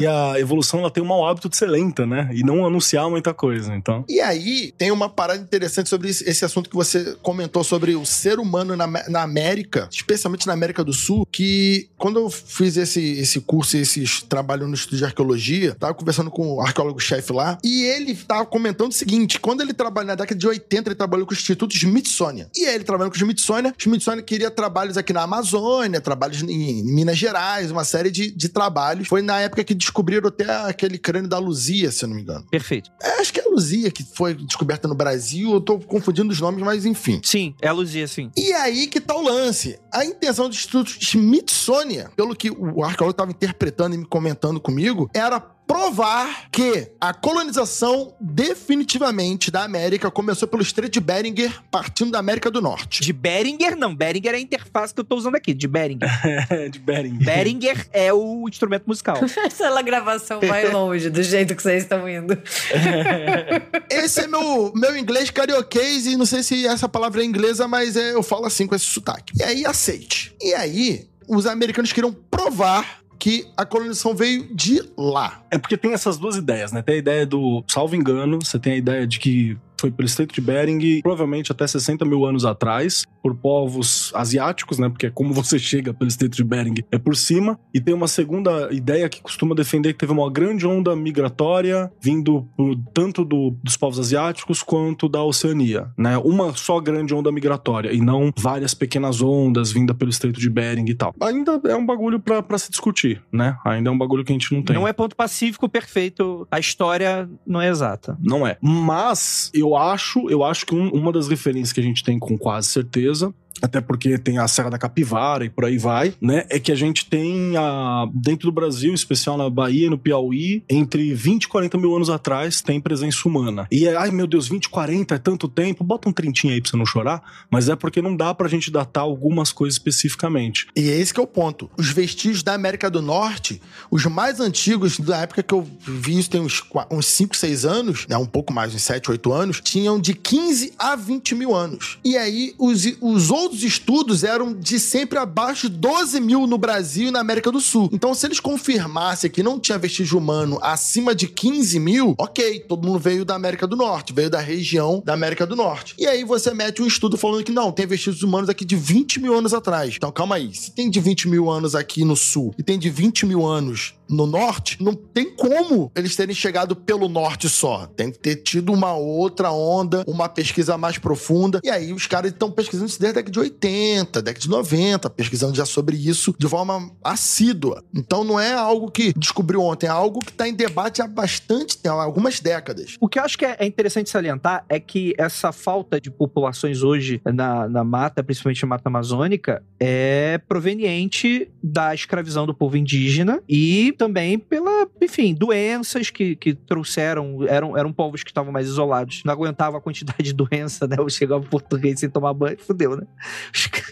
E a evolução ela tem o mau hábito de ser lenta, né? E não anunciar muita coisa. Então. E aí, tem uma parada interessante sobre esse, esse assunto que você comentou sobre o ser humano na, na América, especialmente na América do Sul, que quando eu fiz esse, esse curso, esses trabalhos no estudo de arqueologia, tava conversando com o arqueólogo-chefe lá, e ele tava comentando o seguinte: quando ele trabalha na década de 80, ele trabalhou com o Instituto Smithsonian. E aí, ele trabalhando com o Smithsonian, o Smithsonian queria trabalhos aqui na Amazônia, trabalhos em, Minas Gerais, uma série de, de trabalhos. Foi na época que descobriram até aquele crânio da Luzia, se eu não me engano. Perfeito. É, acho que é a Luzia que foi descoberta no Brasil, eu tô confundindo os nomes, mas enfim. Sim, é a Luzia, sim. E aí que tá o lance. A intenção do Instituto Smithsonian, pelo que o arqueólogo estava interpretando e me comentando comigo, era provar que a colonização definitivamente da América começou pelo Estreito de Beringer, partindo da América do Norte. De Beringer, não. Beringer é a interface que eu tô usando aqui, de Beringer. de Bering. Beringer é o instrumento musical. Essa gravação vai longe do jeito que vocês estão indo. Esse é meu, meu inglês carioquês e não sei se essa palavra é inglesa, mas é, eu falo assim com esse sotaque. E aí, aceite. E aí, os americanos queriam provar que a colonização veio de lá. É porque tem essas duas ideias, né? Tem a ideia do, salvo engano, você tem a ideia de que foi pelo Estreito de Bering, provavelmente até 60 mil anos atrás, por povos asiáticos, né? Porque é como você chega pelo Estreito de Bering, é por cima. E tem uma segunda ideia que costuma defender que teve uma grande onda migratória vindo por- tanto do- dos povos asiáticos quanto da Oceania, né? Uma só grande onda migratória e não várias pequenas ondas vinda pelo Estreito de Bering e tal. Ainda é um bagulho pra se discutir, né? Ainda é um bagulho que a gente não tem. Não é ponto pacífico perfeito. A história não é exata. Não é. Mas eu acho, eu acho que um- uma das referências que a gente tem com quase certeza. Até porque tem a Serra da Capivara e por aí vai, né? É que a gente tem a, dentro do Brasil, em especial na Bahia e no Piauí, entre 20 e 40 mil anos atrás, tem presença humana. E é, ai meu Deus, 20 e 40 é tanto tempo, bota um trintinho aí pra você não chorar, mas é porque não dá pra gente datar algumas coisas especificamente. E é esse que é o ponto. Os vestígios da América do Norte, os mais antigos, da época que eu vi isso, tem uns, uns 5, 6 anos, né, um pouco mais, uns 7, 8 anos, tinham de 15 a 20 mil anos. E aí, os, os outros estudos eram de sempre abaixo de 12 mil no Brasil e na América do Sul. Então, se eles confirmassem que não tinha vestígio humano acima de 15 mil, ok, todo mundo veio da América do Norte, veio da região da América do Norte. E aí você mete um estudo falando que não, tem vestígios humanos aqui de 20 mil anos atrás. Então, calma aí. Se tem de 20 mil anos aqui no sul e tem de 20 mil anos no norte, não tem como eles terem chegado pelo norte só. Tem que ter tido uma outra onda, uma pesquisa mais profunda. E aí os caras estão pesquisando isso desde a década de 80, década de 90, pesquisando já sobre isso de forma assídua. Então não é algo que descobriu ontem, é algo que está em debate há bastante tempo, há algumas décadas. O que eu acho que é é interessante salientar é que essa falta de populações hoje na, na mata, principalmente na mata amazônica, é proveniente da escravização do povo indígena e também pela, enfim, doenças que, que trouxeram, eram, eram povos que estavam mais isolados, não aguentavam a quantidade de doença, né? Eu chegava português sem tomar banho, fudeu, né?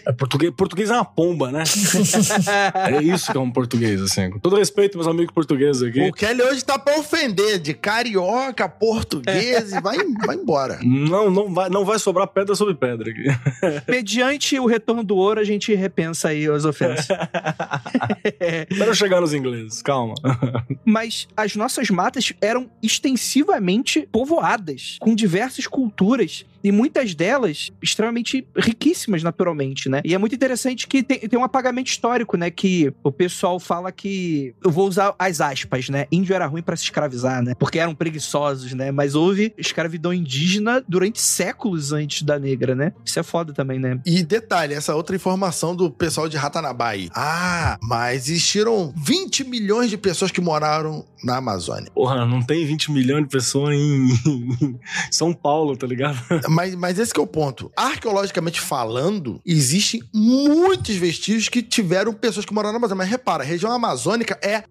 É, português, português é uma pomba, né? é isso que é um português, assim. Com todo respeito, meus amigos portugueses aqui. O Kelly hoje tá pra ofender, de carioca, português, e vai, vai embora. Não, não vai, não vai sobrar pedra sobre pedra aqui. Mediante o retorno do ouro, a gente repensa aí as ofensas. Espera eu chegar nos ingleses, calma. Mas as nossas matas eram extensivamente povoadas, com diversas culturas, e muitas delas extremamente riquíssimas naturalmente, né? E é muito interessante que tem, tem um apagamento histórico, né? Que o pessoal fala que. Eu vou usar as aspas, né? Índio era ruim pra se escravizar, né? Porque eram preguiçosos, né? Mas houve escravidão indígena durante séculos antes da negra, né? Isso é foda também, né? E detalhe, essa outra informação do pessoal de Ratanabai. Ah, mas existiram 20 milhões de pessoas que moraram na Amazônia. Porra, não tem 20 milhões de pessoas em São Paulo, tá ligado? Mas, mas esse é o ponto. Arqueologicamente falando, existem muitos vestígios que tiveram pessoas que moraram na Amazônia. Mas repara, a região amazônica é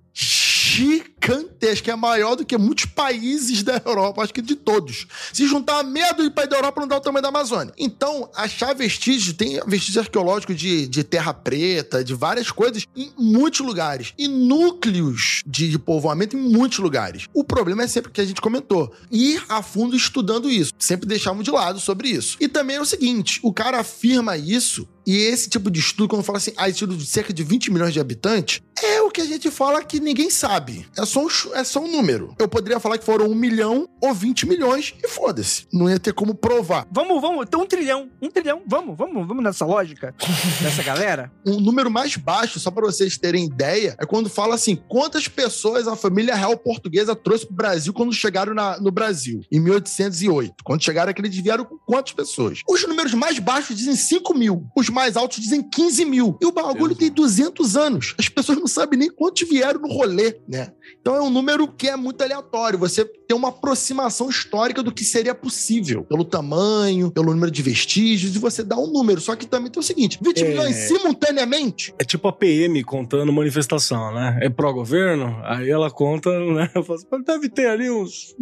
gigantesca, é maior do que muitos países da Europa, acho que de todos. Se juntar a meia do país da Europa, não dá o tamanho da Amazônia. Então, achar vestígios, tem vestígios arqueológicos de, de terra preta, de várias coisas, em muitos lugares. E núcleos de, de povoamento em muitos lugares. O problema é sempre que a gente comentou: ir a fundo estudando isso. Sempre deixamos de lado sobre isso. E também é o seguinte: o cara afirma isso. E esse tipo de estudo, quando fala assim, ah, estudo de cerca de 20 milhões de habitantes, é o que a gente fala que ninguém sabe. É só um, é só um número. Eu poderia falar que foram um milhão ou 20 milhões e foda-se. Não ia ter como provar. Vamos, vamos, então um trilhão, um trilhão, vamos, vamos, vamos nessa lógica dessa galera? Um número mais baixo, só para vocês terem ideia, é quando fala assim: quantas pessoas a família real portuguesa trouxe pro Brasil quando chegaram na- no Brasil, em 1808. Quando chegaram aqui, eles vieram com quantas pessoas? Os números mais baixos dizem 5 mil, os mais altos dizem 15 mil. E o bagulho tem 200 anos. As pessoas não sabem nem quantos vieram no rolê, né? Então é um número que é muito aleatório. Você tem uma aproximação histórica do que seria possível, pelo tamanho, pelo número de vestígios, e você dá um número. Só que também tem o seguinte: 20 É. milhões simultaneamente. É tipo a PM contando manifestação, né? É pró-governo, aí ela conta, né? Assim, Deve ter ali uns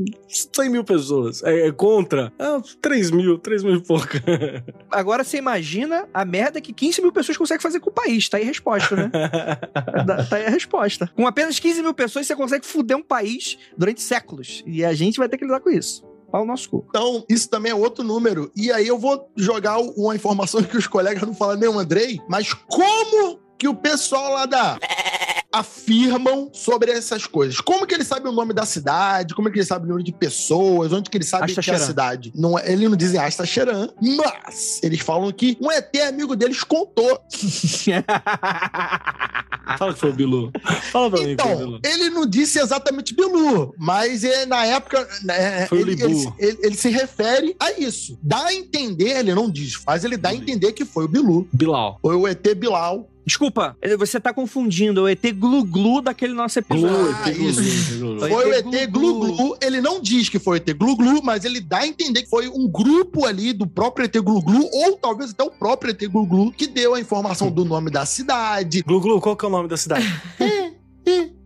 100 mil pessoas. É, é contra, é, uns 3 mil, 3 mil e pouco. Agora você imagina a merda que 15 mil pessoas conseguem fazer com o país. Tá aí a resposta, né? Tá aí a resposta. Com apenas 15 mil pessoas, você consegue fuder um país durante séculos. E a gente vai ter que lidar com isso. Pau no nosso cu. Então, isso também é outro número. E aí eu vou jogar uma informação que os colegas não falam nem o Andrei, mas como que o pessoal lá da afirmam sobre essas coisas? Como que ele sabe o nome da cidade? Como é que ele sabe o número de pessoas? Onde que ele sabe que é a cidade? Não, é- ele não dizem Astaxerã, mas eles falam que um ET amigo deles contou. Fala que foi o Bilu. Fala pra mim que foi o Então, Bilu. ele não disse exatamente Bilu, mas é, na época né, Foi o ele, Libu. ele- ele- ele se refere a isso. Dá a entender, ele não diz, mas ele dá a entender que foi o Bilu. Bilal. Foi o ET Bilal. Desculpa, você tá confundindo o ET Glu-Glu daquele nosso episódio. Ah, isso. Foi o ET Glu-Glu. Glu-Glu. Ele não diz que foi o ET Glu-Glu, mas ele dá a entender que foi um grupo ali do próprio ET Glu-Glu, ou talvez até o próprio ET Glu-Glu, que deu a informação do nome da cidade. Glu Glu, qual que é o nome da cidade?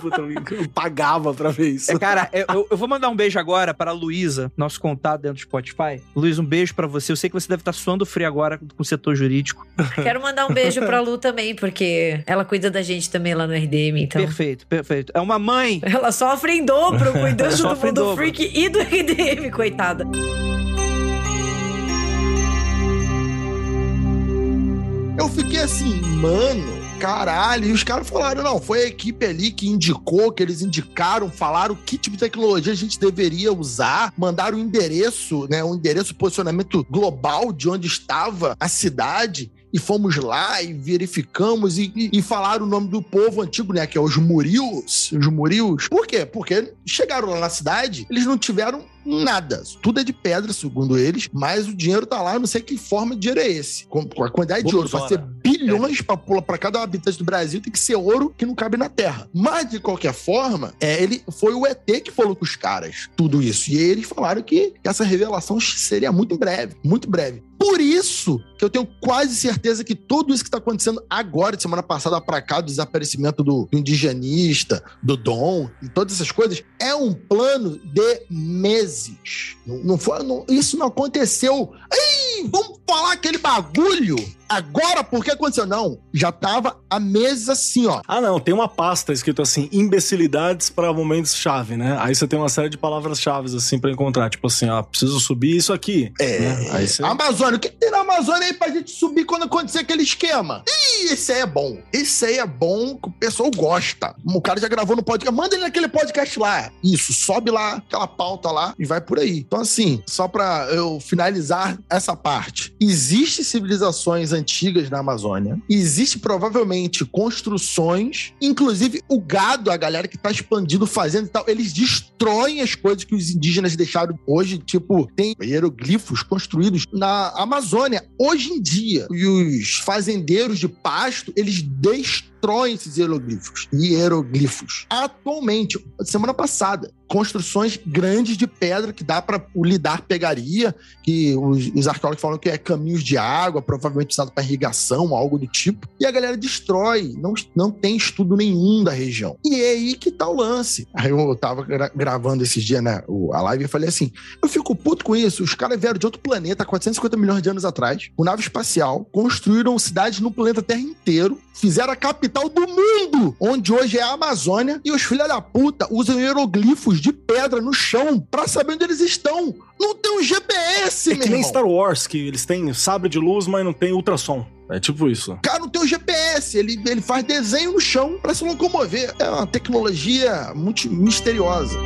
Puta, eu pagava pra ver isso. É, cara, eu, eu- vou mandar um beijo agora para a Luísa, nosso contato dentro do Spotify. Luísa, um beijo pra você. Eu sei que você deve estar suando frio agora com o setor jurídico. Quero mandar um beijo pra Lu também, porque ela cuida da gente também lá no RDM, então. Perfeito, perfeito. É uma mãe. Ela sofre em dobro cuidando do mundo dobro. freak e do RDM, coitada. Eu fiquei assim, mano, caralho. E os caras falaram, não, foi a equipe ali que indicou, que eles indicaram, falaram que tipo de tecnologia a gente deveria usar, mandaram o endereço, né, um endereço, posicionamento global de onde estava a cidade. E fomos lá e verificamos e, e, e falaram o nome do povo antigo, né? Que é os Murios. Os Murios. Por quê? Porque chegaram lá na cidade, eles não tiveram nada. Tudo é de pedra, segundo eles, mas o dinheiro tá lá, não sei que forma de dinheiro é esse. Com, com a quantidade de Vou ouro, vai ser bilhões pra pular para cada habitante do Brasil, tem que ser ouro que não cabe na terra. Mas, de qualquer forma, é, ele foi o ET que falou com os caras tudo isso. E eles falaram que essa revelação seria muito em breve, muito breve. Por isso que eu tenho quase certeza que tudo isso que está acontecendo agora, de semana passada pra cá, do desaparecimento do, do indigenista, do Dom e todas essas coisas, é um plano de meses. Não, não foi, não- isso não aconteceu. Ih, vamos falar aquele bagulho agora porque aconteceu. Não, já tava há meses assim, ó. Ah, não, tem uma pasta escrito assim, imbecilidades para momentos-chave, né? Aí você tem uma série de palavras-chave assim pra encontrar, tipo assim, ó, preciso subir isso aqui. É. né? Aí você... Amazônia, o que tem na Amazônia aí pra gente subir quando acontecer aquele esquema? Ih, esse aí é bom. Esse aí é bom que o pessoal gosta. O cara já gravou no podcast. Manda ele naquele podcast lá. Isso, sobe lá, aquela pauta lá e vai por aí. Então, assim, só pra eu finalizar essa parte. Existem civilizações antigas na Amazônia. Existe provavelmente construções, inclusive o gado, a galera que tá expandindo, fazendo e tal, eles destroem as coisas que os indígenas deixaram hoje. Tipo, tem hieroglifos construídos na Amazônia hoje em dia. E os fazendeiros de pasto, eles destroem esses hieroglifos. Hieroglifos. Atualmente, semana passada, construções grandes de pedra que dá para o lidar pegaria, que os, os arqueólogos falam que é caminhos de água, provavelmente usado para irrigação, algo do tipo. E a galera destrói, não, não tem estudo nenhum da região. E é aí que tá o lance. Aí eu tava gra- gravando esses dias, né, a live, e falei assim: eu fico puto com isso. Os caras vieram de outro planeta há 450 milhões de anos atrás, com nave espacial, construíram cidades no planeta Terra inteiro, fizeram a capital capital do mundo, onde hoje é a Amazônia, e os filha da puta usam hieroglifos de pedra no chão pra saber onde eles estão. Não tem um GPS, É meu que nem irmão. Star Wars, que eles têm sabre de luz, mas não tem ultrassom. É tipo isso. O cara não tem o GPS, ele, ele faz desenho no chão pra se locomover. É uma tecnologia muito misteriosa.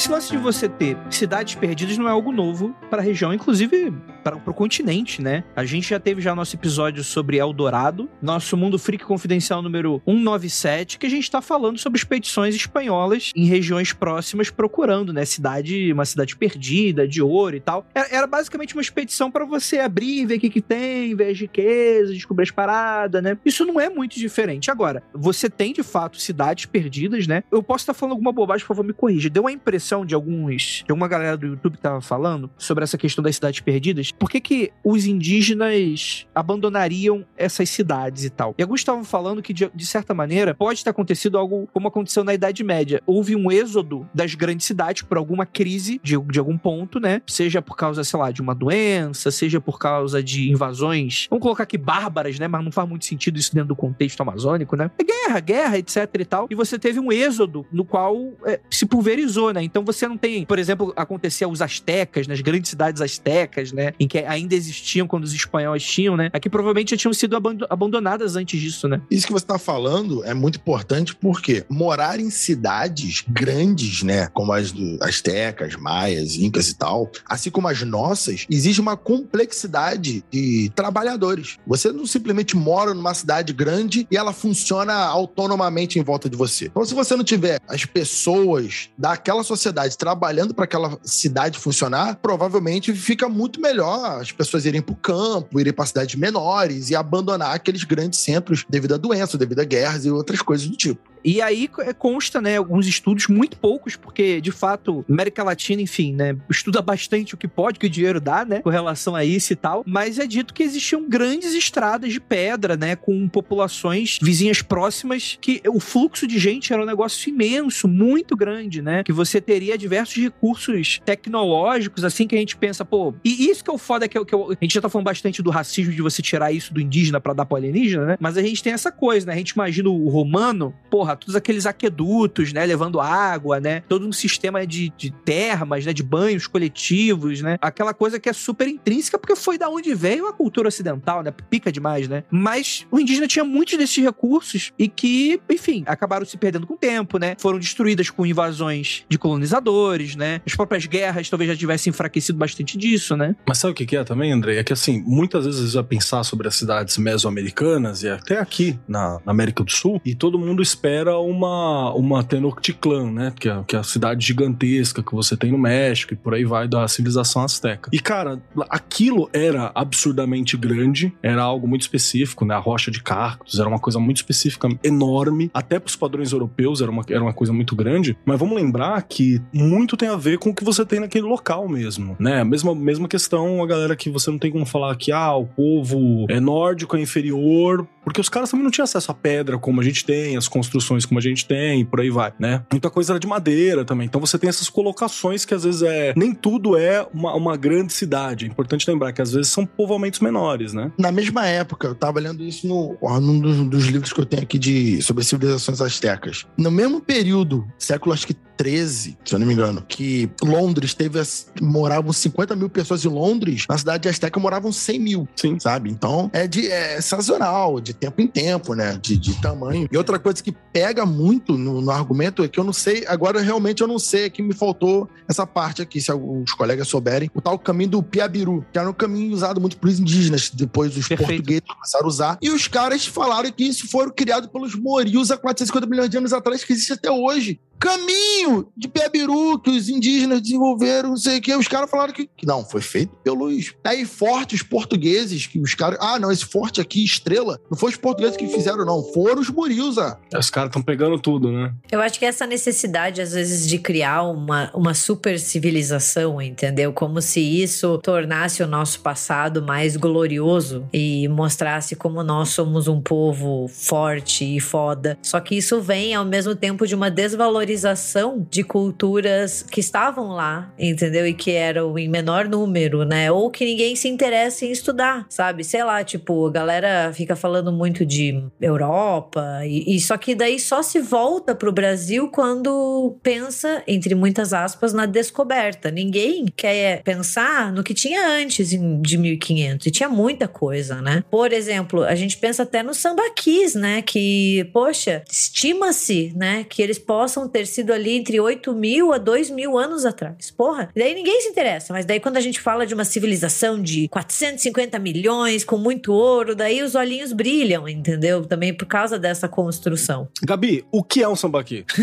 Esse lance de você ter cidades perdidas não é algo novo para a região, inclusive para o continente, né? A gente já teve já nosso episódio sobre Eldorado, nosso Mundo Freak Confidencial número 197, que a gente tá falando sobre expedições espanholas em regiões próximas procurando, né? Cidade, uma cidade perdida, de ouro e tal. Era, era basicamente uma expedição para você abrir, ver o que, que tem, ver as riquezas, descobrir as paradas, né? Isso não é muito diferente. Agora, você tem de fato cidades perdidas, né? Eu posso estar falando alguma bobagem, por favor, me corrija. Deu a impressão de alguns. de alguma galera do YouTube que tava falando sobre essa questão das cidades perdidas. Por que, que os indígenas abandonariam essas cidades e tal? E alguns estavam falando que, de, de certa maneira, pode ter acontecido algo como aconteceu na Idade Média. Houve um êxodo das grandes cidades por alguma crise de, de algum ponto, né? Seja por causa, sei lá, de uma doença, seja por causa de invasões. Vamos colocar aqui bárbaras, né? Mas não faz muito sentido isso dentro do contexto amazônico, né? É guerra, guerra, etc e tal. E você teve um êxodo no qual é, se pulverizou, né? Então você não tem, por exemplo, acontecia os astecas, nas grandes cidades astecas, né? Em que ainda existiam quando os espanhóis tinham, né? Aqui provavelmente já tinham sido abando- abandonadas antes disso, né? Isso que você está falando é muito importante porque morar em cidades grandes, né, como as do astecas, maias, incas e tal, assim como as nossas, existe uma complexidade de trabalhadores. Você não simplesmente mora numa cidade grande e ela funciona autonomamente em volta de você. Então, se você não tiver as pessoas daquela sociedade trabalhando para aquela cidade funcionar, provavelmente fica muito melhor as pessoas irem para o campo, irem para cidades menores e abandonar aqueles grandes centros devido a doenças, devido a guerras e outras coisas do tipo. E aí é, consta, né, alguns estudos, muito poucos, porque de fato, América Latina, enfim, né, estuda bastante o que pode, o que o dinheiro dá, né, com relação a isso e tal, mas é dito que existiam grandes estradas de pedra, né, com populações vizinhas próximas, que o fluxo de gente era um negócio imenso, muito grande, né, que você teria diversos recursos tecnológicos, assim, que a gente pensa, pô, e isso que é o foda, que, eu- que eu- a gente já tá falando bastante do racismo, de você tirar isso do indígena pra dar pro alienígena, né, mas a gente tem essa coisa, né, a gente imagina o romano, porra, todos aqueles aquedutos, né, levando água, né, todo um sistema de, de termas, né, de banhos coletivos, né, aquela coisa que é super intrínseca porque foi da onde veio a cultura ocidental, né, pica demais, né, mas o indígena tinha muitos desses recursos e que, enfim, acabaram se perdendo com o tempo, né, foram destruídas com invasões de colonizadores, né, as próprias guerras talvez já tivessem enfraquecido bastante disso, né. Mas sabe o que é também, André? É que assim, muitas vezes vai pensar sobre as cidades mesoamericanas e até aqui na América do Sul, e todo mundo espera uma, uma Tenochtitlan, né? Que é, que é a cidade gigantesca que você tem no México e por aí vai da civilização azteca. E cara, aquilo era absurdamente grande, era algo muito específico, né? A rocha de Carcos era uma coisa muito específica, enorme, até pros padrões europeus era uma, era uma coisa muito grande, mas vamos lembrar que muito tem a ver com o que você tem naquele local mesmo, né? Mesma, mesma questão, a galera que você não tem como falar que, ah, o povo é nórdico, é inferior, porque os caras também não tinham acesso à pedra como a gente tem, as construções como a gente tem, por aí vai, né? Muita coisa era de madeira também, então você tem essas colocações que às vezes é... Nem tudo é uma, uma grande cidade, é importante lembrar que às vezes são povoamentos menores, né? Na mesma época, eu tava lendo isso no, num dos, dos livros que eu tenho aqui de, sobre civilizações astecas. No mesmo período, século acho que 13, se eu não me engano, que Londres teve. as- moravam 50 mil pessoas em Londres, na cidade de Azteca moravam 100 mil. Sim. Sabe? Então é, de, é sazonal, de tempo em tempo, né? De, de tamanho. E outra coisa que pega muito no, no argumento é que eu não sei, agora realmente eu não sei, é que me faltou essa parte aqui, se os colegas souberem, o tal caminho do Piabiru, que era um caminho usado muito pelos indígenas, depois os Perfeito. portugueses começaram a usar. E os caras falaram que isso foram criados pelos morios há 450 milhões de anos atrás, que existe até hoje. Caminho! Sambinho de Piabiru que os indígenas desenvolveram, não sei o que. Os caras falaram que, que não, foi feito pelos. Aí, fortes portugueses, que os caras. Ah, não, esse forte aqui, estrela, não foi os portugueses que fizeram, não. Foram os Murios, ah. Os caras estão pegando tudo, né? Eu acho que essa necessidade, às vezes, de criar uma, uma super civilização, entendeu? Como se isso tornasse o nosso passado mais glorioso e mostrasse como nós somos um povo forte e foda. Só que isso vem ao mesmo tempo de uma desvalorização de culturas que estavam lá, entendeu? E que eram em menor número, né? Ou que ninguém se interessa em estudar, sabe? Sei lá, tipo, a galera fica falando muito de Europa e, e só que daí só se volta pro Brasil quando pensa, entre muitas aspas, na descoberta. Ninguém quer pensar no que tinha antes de 1500 e tinha muita coisa, né? Por exemplo, a gente pensa até no sambaquis, né? Que, poxa, estima-se, né? Que eles possam ter sido ali entre 8 mil a 2 mil anos atrás. Porra, daí ninguém se interessa, mas daí quando a gente fala de uma civilização de 450 milhões, com muito ouro, daí os olhinhos brilham, entendeu? Também por causa dessa construção. Gabi, o que é um sambaqui?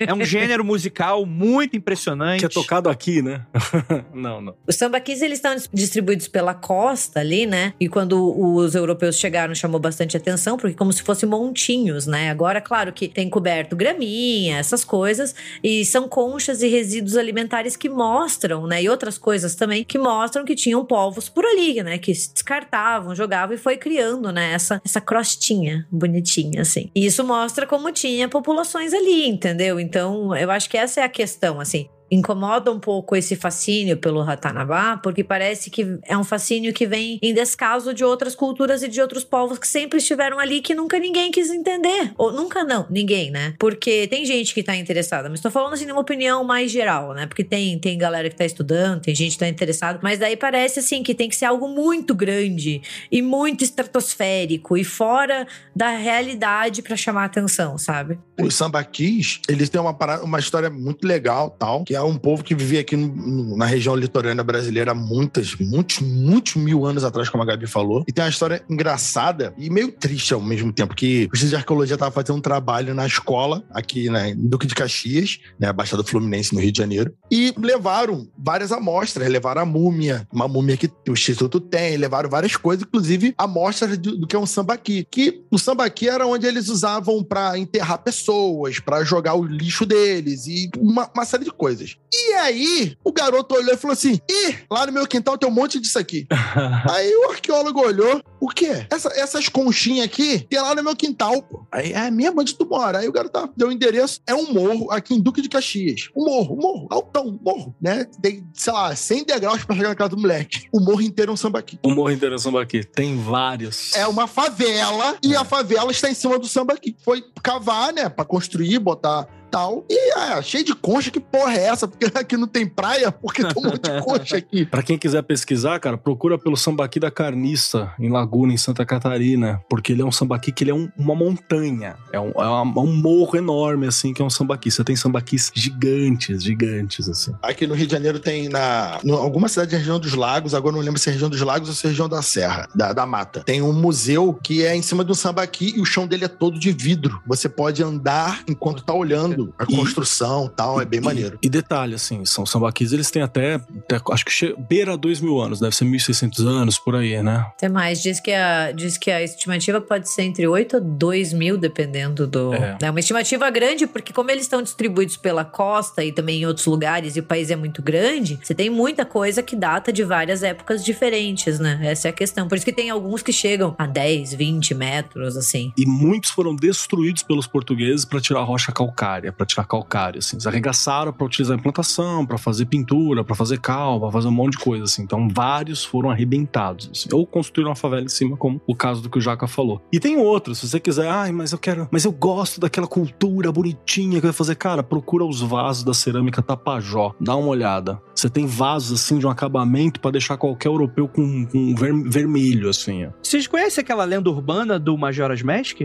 É um gênero musical muito impressionante. que é tocado aqui, né? não, não. Os sambaquis, eles estão distribuídos pela costa ali, né? E quando os europeus chegaram, chamou bastante atenção, porque como se fossem montinhos, né? Agora, claro que tem coberto graminha, essas coisas, e são conchas e resíduos alimentares que mostram, né? E outras coisas também que mostram que tinham povos por ali, né? Que se descartavam, jogavam e foi criando, né? Essa, essa crostinha bonitinha, assim. E isso mostra como tinha populações ali, entendeu? Então, eu acho que essa é a questão, assim incomoda um pouco esse fascínio pelo Ratanabá, porque parece que é um fascínio que vem em descaso de outras culturas e de outros povos que sempre estiveram ali que nunca ninguém quis entender. Ou nunca não, ninguém, né? Porque tem gente que tá interessada, mas tô falando assim de uma opinião mais geral, né? Porque tem, tem galera que tá estudando, tem gente que tá interessada, mas daí parece assim que tem que ser algo muito grande e muito estratosférico e fora da realidade para chamar atenção, sabe? Os sambaquis, eles têm uma, uma história muito legal, tal, que é um povo que vivia aqui no- na região litorânea brasileira há muitas, muitos, muitos mil anos atrás, como a Gabi falou. E tem uma história engraçada e meio triste ao mesmo tempo, que o Instituto de Arqueologia estava fazendo um trabalho na escola, aqui né, em Duque de Caxias, né, Baixada Fluminense, no Rio de Janeiro, e levaram várias amostras, levaram a múmia, uma múmia que o Instituto tem, levaram várias coisas, inclusive amostras do, do que é um sambaqui, que o sambaqui era onde eles usavam para enterrar pessoas, para jogar o lixo deles e uma, uma série de coisas. E aí, o garoto olhou e falou assim: Ih, lá no meu quintal tem um monte disso aqui. aí o arqueólogo olhou: O quê? Essa- essas conchinhas aqui tem lá no meu quintal, pô. Aí é minha onde tu mora. Aí o garoto tá, deu o endereço: é um morro aqui em Duque de Caxias. Um morro, um morro, altão, um morro, né? Tem, sei lá, 100 degraus pra chegar na casa do moleque. O morro inteiro é um sambaqui. O Morro Inteiro Sambaqui. Tem vários. É uma favela e a favela está em cima do samba aqui. Foi cavar, né? Pra construir, botar tal. E é, cheio de concha, que porra é essa? Porque aqui não tem praia, porque tem um monte de concha aqui. Pra quem quiser pesquisar, cara, procura pelo Sambaqui da Carniça, em Laguna, em Santa Catarina. Porque ele é um sambaqui que ele é um- uma montanha. É um, é uma- um morro enorme, assim, que é um sambaqui. Você tem sambaquis gigantes, gigantes, assim. Aqui no Rio de Janeiro tem na no- alguma cidade da região dos lagos, agora não lembro se é região dos lagos ou se é região da Serra, da, da Mata. Tem um museu que é em cima de um sambaqui e o chão dele é todo de vidro. Você pode andar enquanto tá olhando a E- construção e tal, é bem maneiro. E detalhe, assim, são sambaquis, eles têm até, até acho que che- beira dois mil anos, deve ser 1.600 anos, por aí, né? Tem mais, diz que, a, diz que a estimativa pode ser entre 8 a 2 mil, dependendo do. É. É uma estimativa grande, porque como eles estão distribuídos pela costa e também em outros lugares, e o país é muito grande, você tem muita coisa que data de várias épocas diferentes, né? Essa é a questão. Por isso que tem alguns que chegam a 10, 20 metros, assim. E muitos foram destruídos pelos portugueses para tirar rocha calcária, para tirar calcário, assim. Eles arregaçaram para utilizar em plantação, para fazer pintura, para fazer cal, para fazer um monte de coisa, assim. Então, vários foram arrebentados, assim. Ou construíram uma favela em cima, como o caso do que o Jaca falou. E tem outros, se você quiser, ai, mas eu quero, mas eu gosto daquela cultura bonitinha que vai fazer, cara, procura os vasos da cerâmica Tapajó, dá uma olhada. Você tem vasos, assim, de um acabamento para deixar qualquer europeu com, com ver- vermelho, assim, ó. Vocês conhecem aquela lenda urbana do Majora's Mask?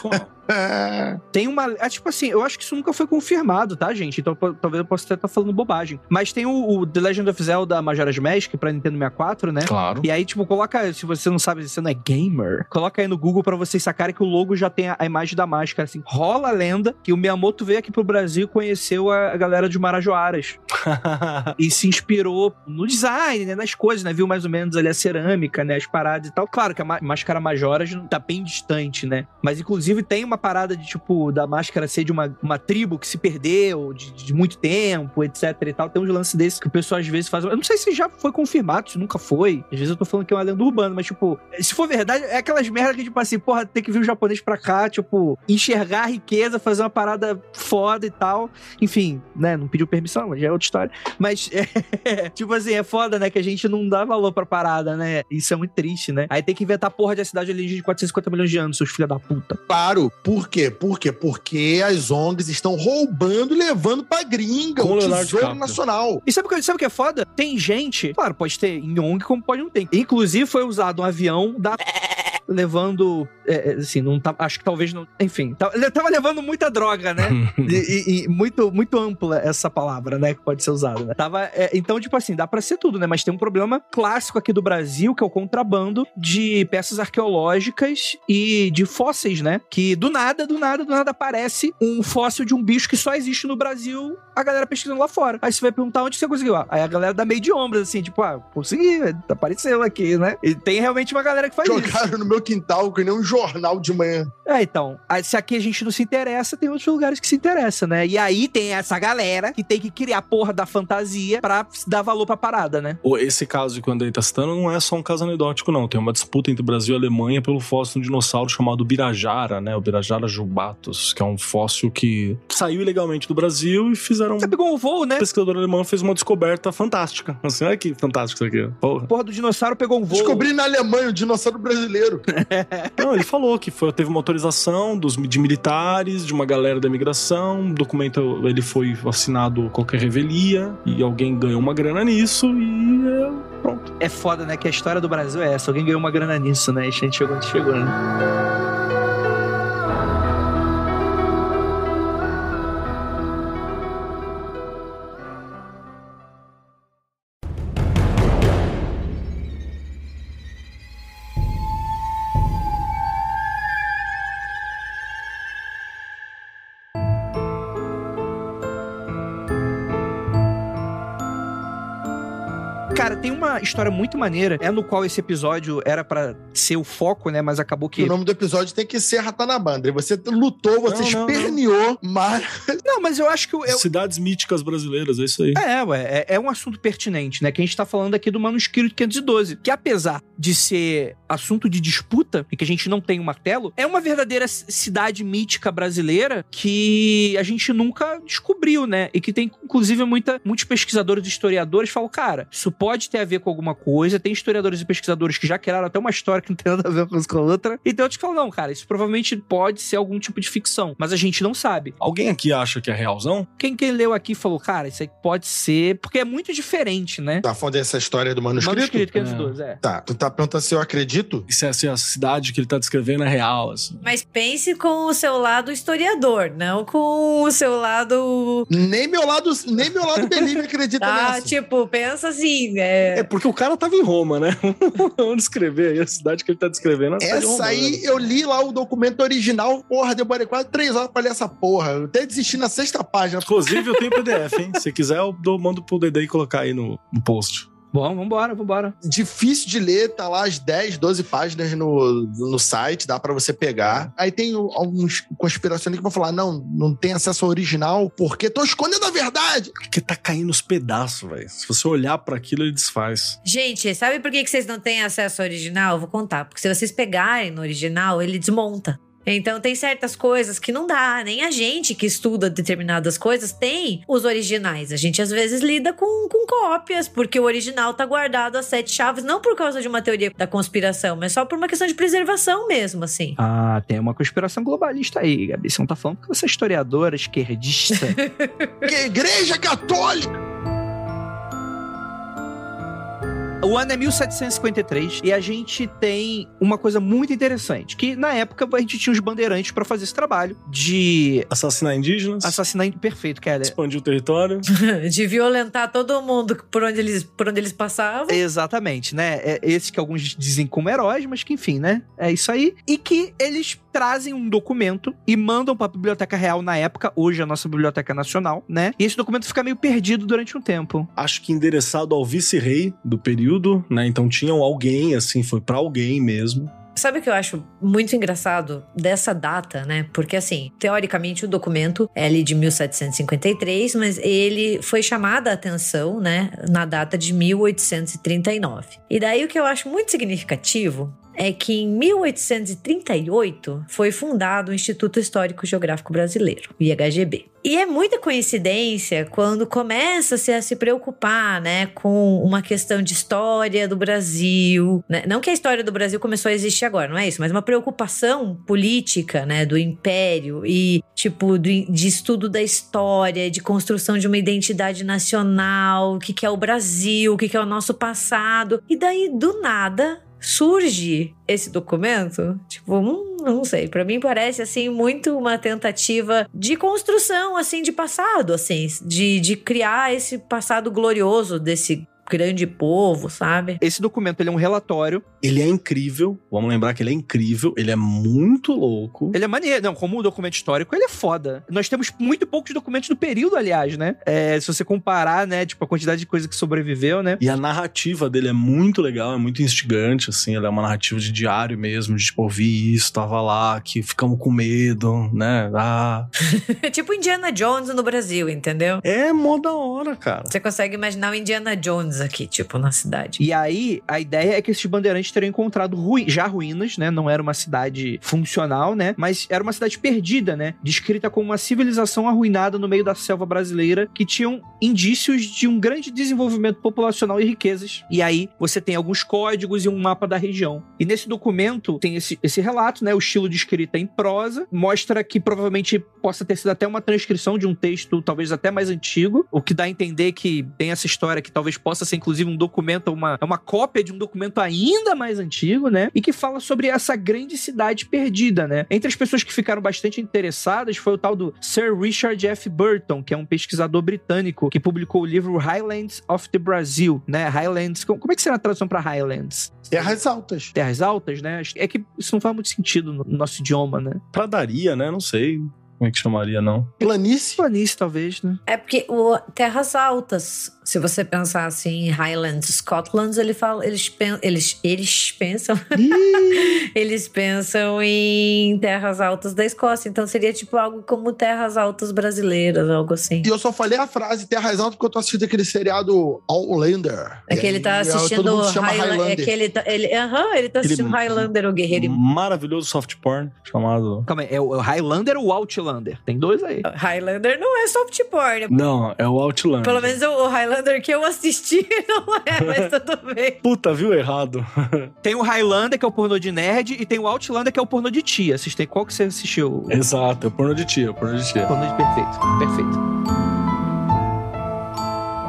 Qual? É. Tem uma. É, tipo assim, eu acho que isso nunca foi confirmado, tá, gente? Então talvez eu possa até estar falando bobagem. Mas tem o, o The Legend of Zelda Majora's Mask pra Nintendo 64, né? Claro. E aí, tipo, coloca, se você não sabe, se você não é gamer, coloca aí no Google pra vocês sacarem que o logo já tem a, a imagem da máscara, assim. Rola a lenda que o Miyamoto veio aqui pro Brasil e conheceu a, a galera de Marajoaras. e se inspirou no design, né, nas coisas, né? Viu mais ou menos ali a cerâmica, né? As paradas e tal. Claro que a máscara Majoras tá bem distante, né? Mas, inclusive, tem uma parada de, tipo, da máscara ser de uma, uma tribo que se perdeu de, de muito tempo, etc e tal. Tem uns lances desses que o pessoal às vezes faz. Eu não sei se já foi confirmado, se nunca foi. Às vezes eu tô falando que é uma lenda urbana, mas, tipo, se for verdade, é aquelas merdas que, tipo assim, porra, tem que vir o japonês pra cá, tipo, enxergar a riqueza, fazer uma parada foda e tal. Enfim, né? Não pediu permissão, mas já é outra história. Mas, é, tipo assim, é foda, né? Que a gente não dá valor pra parada, né? Isso é muito triste, né? Aí tem que inventar porra de a cidade alienígena de 450 milhões de anos, seus filha da puta. Claro, por quê? Por quê? Porque as ONGs estão roubando e levando pra gringa Com o Leonardo tesouro DiCaprio. nacional. E sabe o que, sabe o que é foda? Tem gente, claro, pode ter em ONG como pode não ter. Inclusive foi usado um avião da levando, é, é, assim, não tá, acho que talvez não, enfim, tá- ele tava levando muita droga, né? E, e- e muito, muito ampla essa palavra, né? Que pode ser usada, né? Tava, é, então, tipo assim, dá pra ser tudo, né? Mas tem um problema clássico aqui do Brasil, que é o contrabando de peças arqueológicas e de fósseis, né? Que do nada, do nada, do nada aparece um fóssil de um bicho que só existe no Brasil, a galera pesquisando lá fora. Aí você vai perguntar onde você conseguiu. Ah, Aí a galera dá meio de ombros, assim, tipo, ah, consegui, apareceu aqui, né? E tem realmente uma galera que faz isso. Jogaram no meu quintal que nem um jornal de manhã. É, então, se aqui a gente não se interessa, tem outros lugares que se interessam, né? E aí tem essa galera que tem que criar a porra da fantasia pra dar valor pra parada, né? Esse caso que o Andrei tá citando não é só um caso anedótico, não. Tem uma disputa entre Brasil e Alemanha pelo fóssil de um dinossauro chamado Birajara, né? O Birajara jubatus, que é um fóssil que saiu ilegalmente do Brasil e fizeram. Você pegou um voo, né? O pesquisador alemão fez uma descoberta fantástica. Assim, olha que fantástico isso aqui. Porra. Porra do dinossauro pegou um voo. Descobri na Alemanha o dinossauro brasileiro. Não, ele falou que foi, teve uma autorização dos, de militares, de uma galera da imigração. O documento ele foi assinado qualquer revelia e alguém ganhou uma grana nisso e é, pronto. É foda, né? Que a história do Brasil é essa. Alguém ganhou uma grana nisso, né? E a gente chegou onde chegou, né? Cara, tem uma história muito maneira, é no qual esse episódio era pra ser o foco, né? Mas acabou que. O nome do episódio tem que ser Ratanabá, André. Você lutou, você Não, não, não. esperneou, mas Não, mas eu acho que eu, Cidades míticas brasileiras, é isso aí. É, ué, é, é um assunto pertinente, né? Que a gente tá falando aqui do manuscrito 512, que apesar de ser assunto de disputa e que a gente não tem o martelo, é uma verdadeira cidade mítica brasileira que a gente nunca descobriu, né? E que tem, inclusive, muita, muitos pesquisadores e historiadores falam, cara, isso pode ter a ver com alguma coisa. Tem historiadores e pesquisadores que já criaram até uma história que não tem nada a ver com com a outra. E tem outros que falam, não, cara, isso provavelmente pode ser algum tipo de ficção, mas a gente não sabe. Alguém aqui acha que é realzão? Quem, quem leu aqui falou, cara, isso aí pode ser, porque é muito diferente, né? tá falando dessa história do manuscrito? Manuscrito 512, é. Tá, tu tá perguntando se eu acredito? E se essa- se a cidade que ele tá descrevendo é real, assim. Mas pense com o seu lado historiador, não com o seu lado. Nem meu lado, nem meu lado Belívio acredita Ah, nessa. tipo, pensa assim. É... É porque o cara tava em Roma, né? Vamos descrever aí a cidade que ele tá descrevendo. é a cidade de Essa Roma, aí, né? eu li lá o documento original, porra, demorei quase três horas pra ler essa porra. Eu até desisti na sexta página. Inclusive, eu tenho PDF, hein? Se quiser, eu dou- mando pro Dedê colocar aí no, no post. Bom, vambora, vambora. Difícil de ler, tá lá as 10, 12 páginas no, no site, dá pra você pegar. Aí tem alguns conspiracionistas que vão falar: não, não tem acesso ao original, porque tô escondendo a verdade. Porque tá caindo os pedaços, velho. Se você olhar pra aquilo, ele desfaz. Gente, sabe por que que vocês não têm acesso ao original? Eu Vou contar. Porque se vocês pegarem no original, ele desmonta. Então tem certas coisas que não dá, nem a gente que estuda determinadas coisas tem os originais. A gente às vezes lida com, com cópias, porque o original tá guardado a sete chaves, não por causa de uma teoria da conspiração, mas só por uma questão de preservação mesmo, assim. Ah, tem uma conspiração globalista aí, Gabi. Você não tá falando porque você é historiadora, esquerdista. Que igreja católica! O ano é 1753 e a gente tem uma coisa muito interessante, que na época a gente tinha os bandeirantes pra fazer esse trabalho de Assassinar indígenas, assassinar perfeito, Keller. expandir o território. De violentar todo mundo por onde eles, por onde eles passavam. Exatamente, né? É esses que alguns dizem como heróis, mas que enfim, né? É isso aí. E que eles trazem um documento e mandam pra Biblioteca Real na época, hoje a nossa Biblioteca Nacional, né? E esse documento fica meio perdido durante um tempo. Acho que endereçado ao vice-rei do período, né? Então tinham alguém, assim, foi pra alguém mesmo. Sabe o que eu acho muito engraçado dessa data, né? Porque, assim, teoricamente o documento é de 1753, mas ele foi chamada a atenção, né, na data de 1839. E daí o que eu acho muito significativo é que em 1838 foi fundado o Instituto Histórico Geográfico Brasileiro, o IHGB. E é muita coincidência quando começa-se a se preocupar, né, com uma questão de história do Brasil, né? Não que a história do Brasil começou a existir agora, não é isso, mas uma preocupação política, né, do império e tipo do- de estudo da história, de construção de uma identidade nacional, o que que é o Brasil, o que que é o nosso passado. E daí do nada surge esse documento, tipo, hum, não sei, pra mim parece assim muito uma tentativa de construção assim de passado, assim, de, de criar esse passado glorioso desse grande povo, sabe? Esse documento ele é um relatório. Ele é incrível, vamos lembrar que ele é incrível, ele é muito louco. Ele é maneiro. Não, como um documento histórico, ele é foda. Nós temos muito poucos documentos do período, aliás, né? É, se você comparar, né, tipo, a quantidade de coisa que sobreviveu, né? E a narrativa dele é muito legal, é muito instigante, assim, ela é uma narrativa de diário mesmo, de tipo, ouvi isso, tava lá, que ficamos com medo, né? Ah. tipo Indiana Jones no Brasil, entendeu? É mó da hora, cara. Você consegue imaginar o Indiana Jones aqui, tipo, na cidade. E aí, a ideia é que esses bandeirantes teriam encontrado rui- já ruínas, né? Não era uma cidade funcional, né? Mas era uma cidade perdida, né? Descrita como uma civilização arruinada no meio da selva brasileira que tinham indícios de um grande desenvolvimento populacional e riquezas. E aí, você tem alguns códigos e um mapa da região. E nesse documento tem esse, esse relato, né? O estilo de escrita em prosa mostra que provavelmente possa ter sido até uma transcrição de um texto, talvez até mais antigo, o que dá a entender que tem essa história que talvez possa ser inclusive um documento, uma, é uma cópia de um documento ainda mais antigo, né? E que fala sobre essa grande cidade perdida, né? Entre as pessoas que ficaram bastante interessadas foi o tal do Sir Richard F. Burton, que é um pesquisador britânico que publicou o livro Highlands of the Brazil, né? Highlands, como é que será a tradução para Highlands? Terras altas. Terras altas, né? Acho- É que isso não faz muito sentido no nosso idioma, né? Pradaria, né? Não sei como é que chamaria, não. Planície. Planície, talvez, né? É porque o Terras Altas, se você pensar assim, Highlands, Scotland, ele fala, eles, pen- eles, eles pensam, eles pensam em Terras Altas da Escócia, então seria tipo algo como Terras Altas brasileiras, algo assim. E eu só falei a frase terras altas porque eu tô assistindo aquele seriado Outlander. É que ele tá aí, assistindo Todo mundo se chama Highla- é Highlander. que ele tá, ele, aham, ele tá assistindo Highlander, o guerreiro. Maravilhoso soft porn chamado. Calma aí, é o Highlander ou o Outlander? Tem dois aí. Highlander não é soft porn. Não, é o Outlander. Pelo menos o o Highlander que eu assisti não é, mas tudo bem. Puta, viu errado. Tem o Highlander, que é o pornô de nerd, e tem o Outlander, que é o pornô de tia. Têm qual que você assistiu? Exato, é o porno de tia, é o porno de tia. Pornô de perfeito. Perfeito.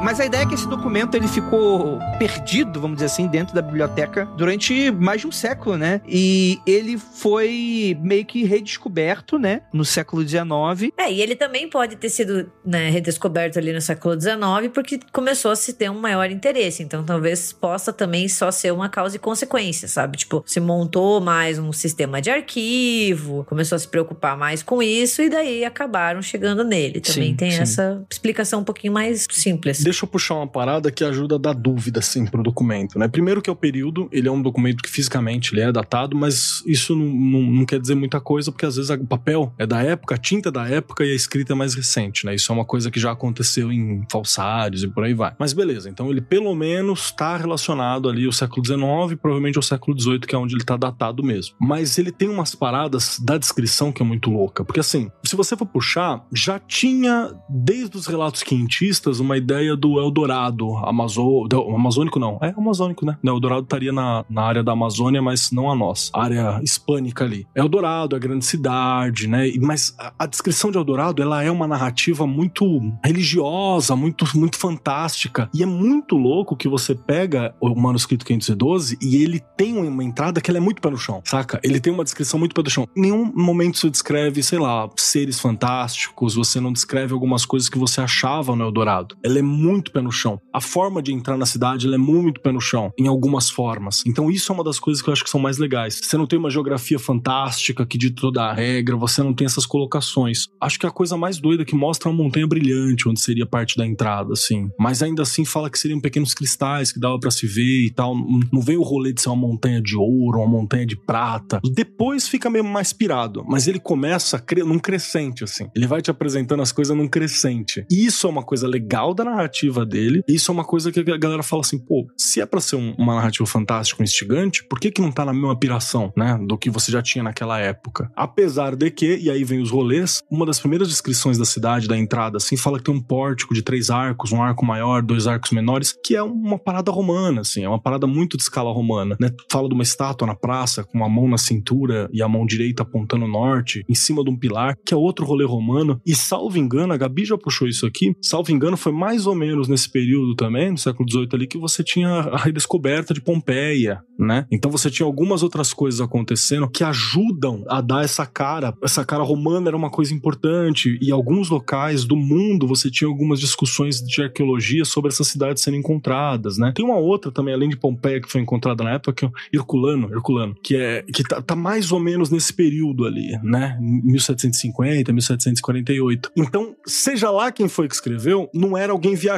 Mas a ideia é que esse documento ele ficou perdido, vamos dizer assim, dentro da biblioteca durante mais de um século, né? E ele foi meio que redescoberto, né? No século XIX. É, e ele também pode ter sido né, redescoberto ali no século XIX porque começou a se ter um maior interesse. Então talvez possa também só ser uma causa e consequência, sabe? Tipo, se montou mais um sistema de arquivo, começou a se preocupar mais com isso e daí acabaram chegando nele. Também Sim, tem sim. essa explicação um pouquinho mais simples. Deixa eu puxar uma parada que ajuda a dar dúvida, assim, pro documento, né? Primeiro que é o período, ele é um documento que fisicamente ele é datado, mas isso não, não, não quer dizer muita coisa, porque às vezes o papel é da época, a tinta é da época e a escrita é mais recente, né? Isso é uma coisa que já aconteceu em falsários e por aí vai. Mas beleza, então ele pelo menos tá relacionado ali ao século XIX, provavelmente ao século XVIII, que é onde ele tá datado mesmo. Mas ele tem umas paradas da descrição que é muito louca, porque assim, se você for puxar, já tinha, desde os relatos quintistas, uma ideia do Eldorado, Amazo... do- amazônico não, é amazônico, né? Não, Eldorado estaria na, na área da Amazônia, mas não a nossa, área hispânica ali. Eldorado, a grande cidade, né? Mas a, a descrição de Eldorado, ela é uma narrativa muito religiosa, muito, muito fantástica. E é muito louco que você pega o manuscrito 512 e ele tem uma entrada que ela é muito pé no chão, saca? Ele tem uma descrição muito pé no chão. Em nenhum momento você descreve, sei lá, seres fantásticos, você não descreve algumas coisas que você achava no Eldorado. Ela é pé no chão. A forma de entrar na cidade, é muito pé no chão, em algumas formas. Então isso é uma das coisas que eu acho que são mais legais. Você não tem uma geografia fantástica que dita toda a regra, você não tem essas colocações. Acho que a coisa mais doida que mostra é uma montanha brilhante, onde seria parte da entrada, assim. Mas ainda assim fala que seriam pequenos cristais que dava pra se ver e tal. Não- vem o rolê de ser uma montanha de ouro, uma montanha de prata. Depois fica meio mais pirado, mas ele começa num crescente, assim. Ele vai te apresentando as coisas num crescente. E isso é uma coisa legal da narrativa dele. E isso é uma coisa que a galera fala assim, pô, se é pra ser um- uma narrativa fantástica, um instigante, por que que não tá na mesma piração, né? Do que você já tinha naquela época. Apesar de que, e aí vem os rolês, uma das primeiras descrições da cidade, da entrada, assim, fala que tem um pórtico de três arcos, um arco maior, dois arcos menores, que é uma parada romana, assim, é uma parada muito de escala romana, né? Fala de uma estátua na praça, com uma mão na cintura e a mão direita apontando norte, em cima de um pilar, que é outro rolê romano. E salvo engano, a Gabi já puxou isso aqui, salvo engano, foi mais ou menos nesse período também, no século XVIII ali, que você tinha a redescoberta de Pompeia, né? Então você tinha algumas outras coisas acontecendo que ajudam a dar essa cara. Essa cara romana era uma coisa importante. E alguns locais do mundo você tinha algumas discussões de arqueologia sobre essas cidades sendo encontradas, né? Tem uma outra também, além de Pompeia, que foi encontrada na época, que é Herculano, Herculano, que é que tá, tá mais ou menos nesse período ali, né? 1750, 1748. Então, seja lá quem foi que escreveu, não era alguém viajando,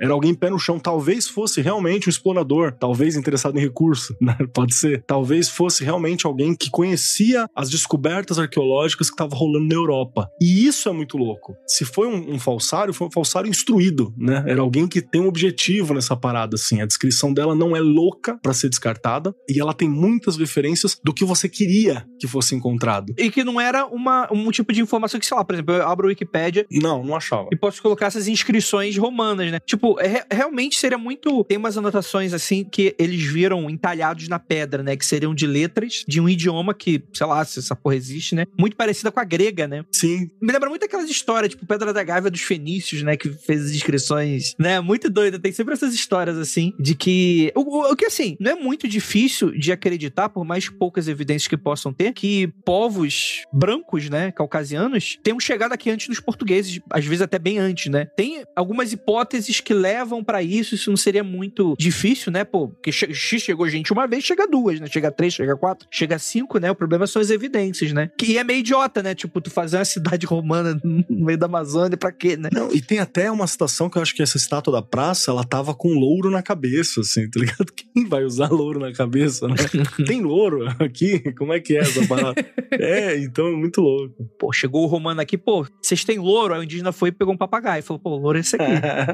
era alguém pé no chão. Talvez fosse realmente um explorador, talvez interessado em recurso, né? Pode ser. Talvez fosse realmente alguém que conhecia as descobertas arqueológicas que estavam rolando na Europa. E isso é muito louco. Se foi um, um falsário, foi um falsário instruído, né? Era alguém que tem um objetivo nessa parada, assim. A descrição dela não é louca pra ser descartada e ela tem muitas referências do que você queria que fosse encontrado. E que não era uma, um tipo de informação que, sei lá, por exemplo, eu abro o Wikipédia Não, não achava. e posso colocar essas inscrições romanas, né? Tipo, é re- realmente seria muito. Tem umas anotações assim que eles viram entalhados na pedra, né? Que seriam de letras de um idioma que, sei lá, se essa porra existe, né? Muito parecida com a grega, né? Sim, Me lembra muito aquelas histórias, tipo Pedra da Gávea dos Fenícios, né? Que fez as inscrições, né? Muito doida. Tem sempre essas histórias, assim, de que. O, o- o que, assim, não é muito difícil de acreditar, por mais poucas evidências que possam ter, que povos brancos, né? Caucasianos, tenham chegado aqui antes dos portugueses, às vezes até bem antes, né? Tem algumas hipóteses que levam pra isso, isso não seria muito difícil, né? Pô, porque che- se chegou gente uma vez, chega duas, né? Chega três, chega quatro, chega cinco, né? O problema são as evidências, né? Que é meio idiota, né? Tipo, tu fazer uma cidade romana no meio da Amazônia, pra quê, né? Não, e tem até uma citação que eu acho que essa estátua da praça, ela tava com louro na cabeça, assim, tá ligado? Quem vai usar louro na cabeça, né? tem louro aqui? Como é que é essa parada? é, então é muito louco. Pô, chegou o romano aqui, pô, vocês têm louro? Aí o indígena foi e pegou um papagaio. Falou, pô, louro é esse aqui.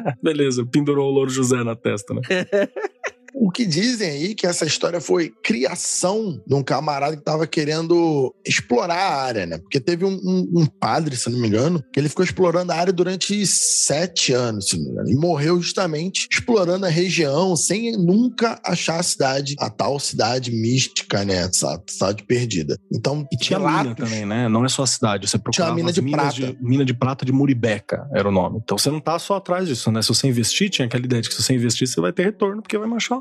Beleza, pendurou o louro José na testa, né? O que dizem aí que essa história foi criação de um camarada que tava querendo explorar a área, né? Porque teve um, um- um padre, se não me engano, que ele ficou explorando a área durante sete anos, se não me engano. E morreu justamente explorando a região sem nunca achar a cidade, a tal cidade mística, né? Essa cidade perdida. Então, E tinha mina relatos- também, né? Não é só a cidade. Você procurava mina as de minas prata. De, mina de prata de Muribeca, era o nome. Então você não tá só atrás disso, né? Se você investir, tinha aquela ideia de que se você investir, você vai ter retorno, porque vai achar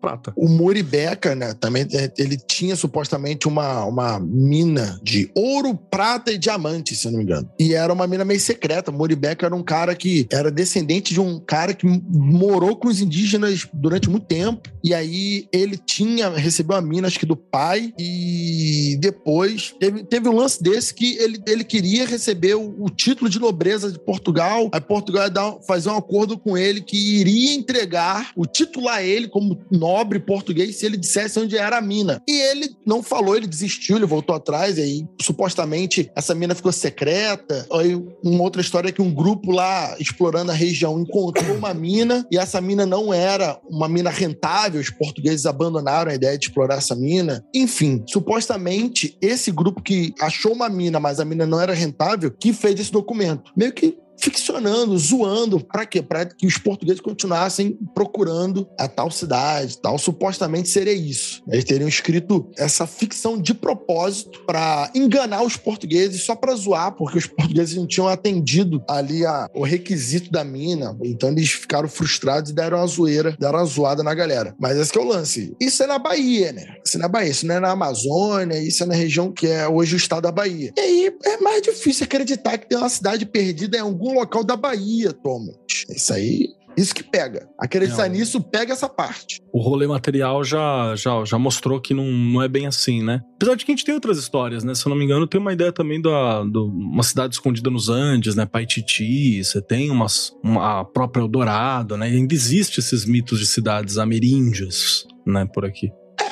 prata. O Muribeca, né, também é, ele tinha supostamente uma, uma mina de ouro, prata e diamante, se eu não me engano. E era uma mina meio secreta. Muribeca era um cara que era descendente de um cara que morou com os indígenas durante muito tempo. E aí ele tinha, recebeu a mina, acho que do pai, e depois teve, teve um lance desse que ele, ele queria receber o, o título de nobreza de Portugal. Aí Portugal ia dar, fazer um acordo com ele que iria entregar o título a ele como nobre português se ele dissesse onde era a mina. E ele não falou, ele desistiu, ele voltou atrás, e aí supostamente essa mina ficou secreta. Aí uma outra história é que um grupo lá explorando a região encontrou uma mina e essa mina não era uma mina rentável, os portugueses abandonaram a ideia de explorar essa mina. Enfim, supostamente esse grupo que achou uma mina, mas a mina não era rentável, que fez esse documento. Meio que ficcionando, zoando. Pra quê? Pra que os portugueses continuassem procurando a tal cidade, tal. Supostamente seria isso. Eles teriam escrito essa ficção de propósito para enganar os portugueses, só para zoar, porque os portugueses não tinham atendido ali a, o requisito da mina. Então eles ficaram frustrados e deram uma zoeira, deram uma zoada na galera. Mas esse é o lance. Isso é na Bahia, né? Isso é na Bahia, isso não é na Amazônia, isso é na região que é hoje o estado da Bahia. E aí é mais difícil acreditar que tem uma cidade perdida em algum local da Bahia atualmente. Isso aí isso que pega. Acreditar É, nisso pega essa parte. O rolê material já, já, já mostrou que não, não é bem assim, né? Apesar de que a gente tem outras histórias, né? Se eu não me engano, tem uma ideia também da do, uma cidade escondida nos Andes, né? Paititi, você tem umas, uma, a própria Eldorado, né? E ainda existe esses mitos de cidades ameríndias, né? Por aqui.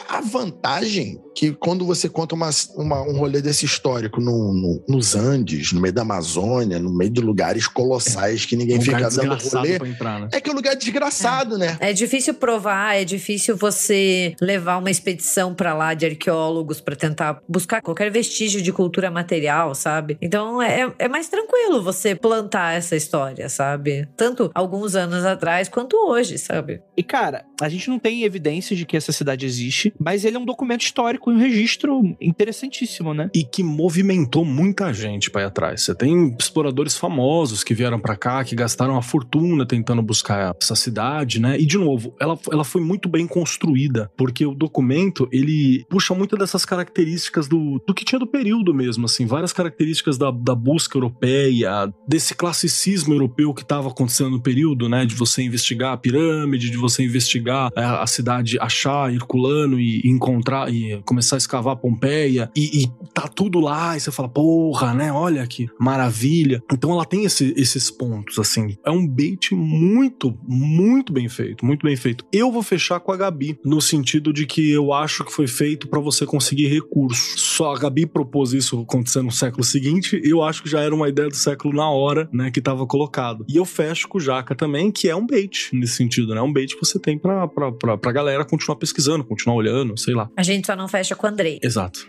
A vantagem que quando você conta uma, uma- um rolê desse histórico no- no- nos Andes, no meio da Amazônia, no meio de lugares colossais que ninguém um fica dando rolê, pra entrar, né? é que é um lugar desgraçado, né? É difícil provar, é difícil você levar uma expedição pra lá de arqueólogos pra tentar buscar qualquer vestígio de cultura material, sabe? Então é, é mais tranquilo você plantar essa história, sabe? Tanto alguns anos atrás quanto hoje, sabe? E, cara, a gente não tem evidências de que essa cidade existe, mas ele é um documento histórico e um registro interessantíssimo, né? e que movimentou muita gente para ir atrás. Você tem exploradores famosos que vieram para cá, que gastaram uma fortuna tentando buscar essa cidade, né? E de novo, ela, ela foi muito bem construída, porque o documento ele puxa muitas dessas características do, do que tinha do período mesmo, assim, várias características da, da busca europeia, desse classicismo europeu que estava acontecendo no período, né? De você investigar a pirâmide, de você investigar é, a cidade, achar Herculano e, e encontrar e começar a escavar Pompeia e, e tá tudo lá e você fala, porra, né? Olha que maravilha. Então ela tem esse- esses pontos, assim. É um bait muito, muito bem feito, muito bem feito. Eu vou fechar com a Gabi, no sentido de que eu acho que foi feito pra você conseguir recursos. Só a Gabi propôs isso acontecer no século seguinte, eu acho que já era uma ideia do século na hora, né, que tava colocado. E eu fecho com o Jaca também, que é um bait nesse sentido, né? É um bait que você tem pra, pra, pra galera continuar pesquisando, continuar olhando, sei lá. A gente só não fecha com o Andrei. Exato.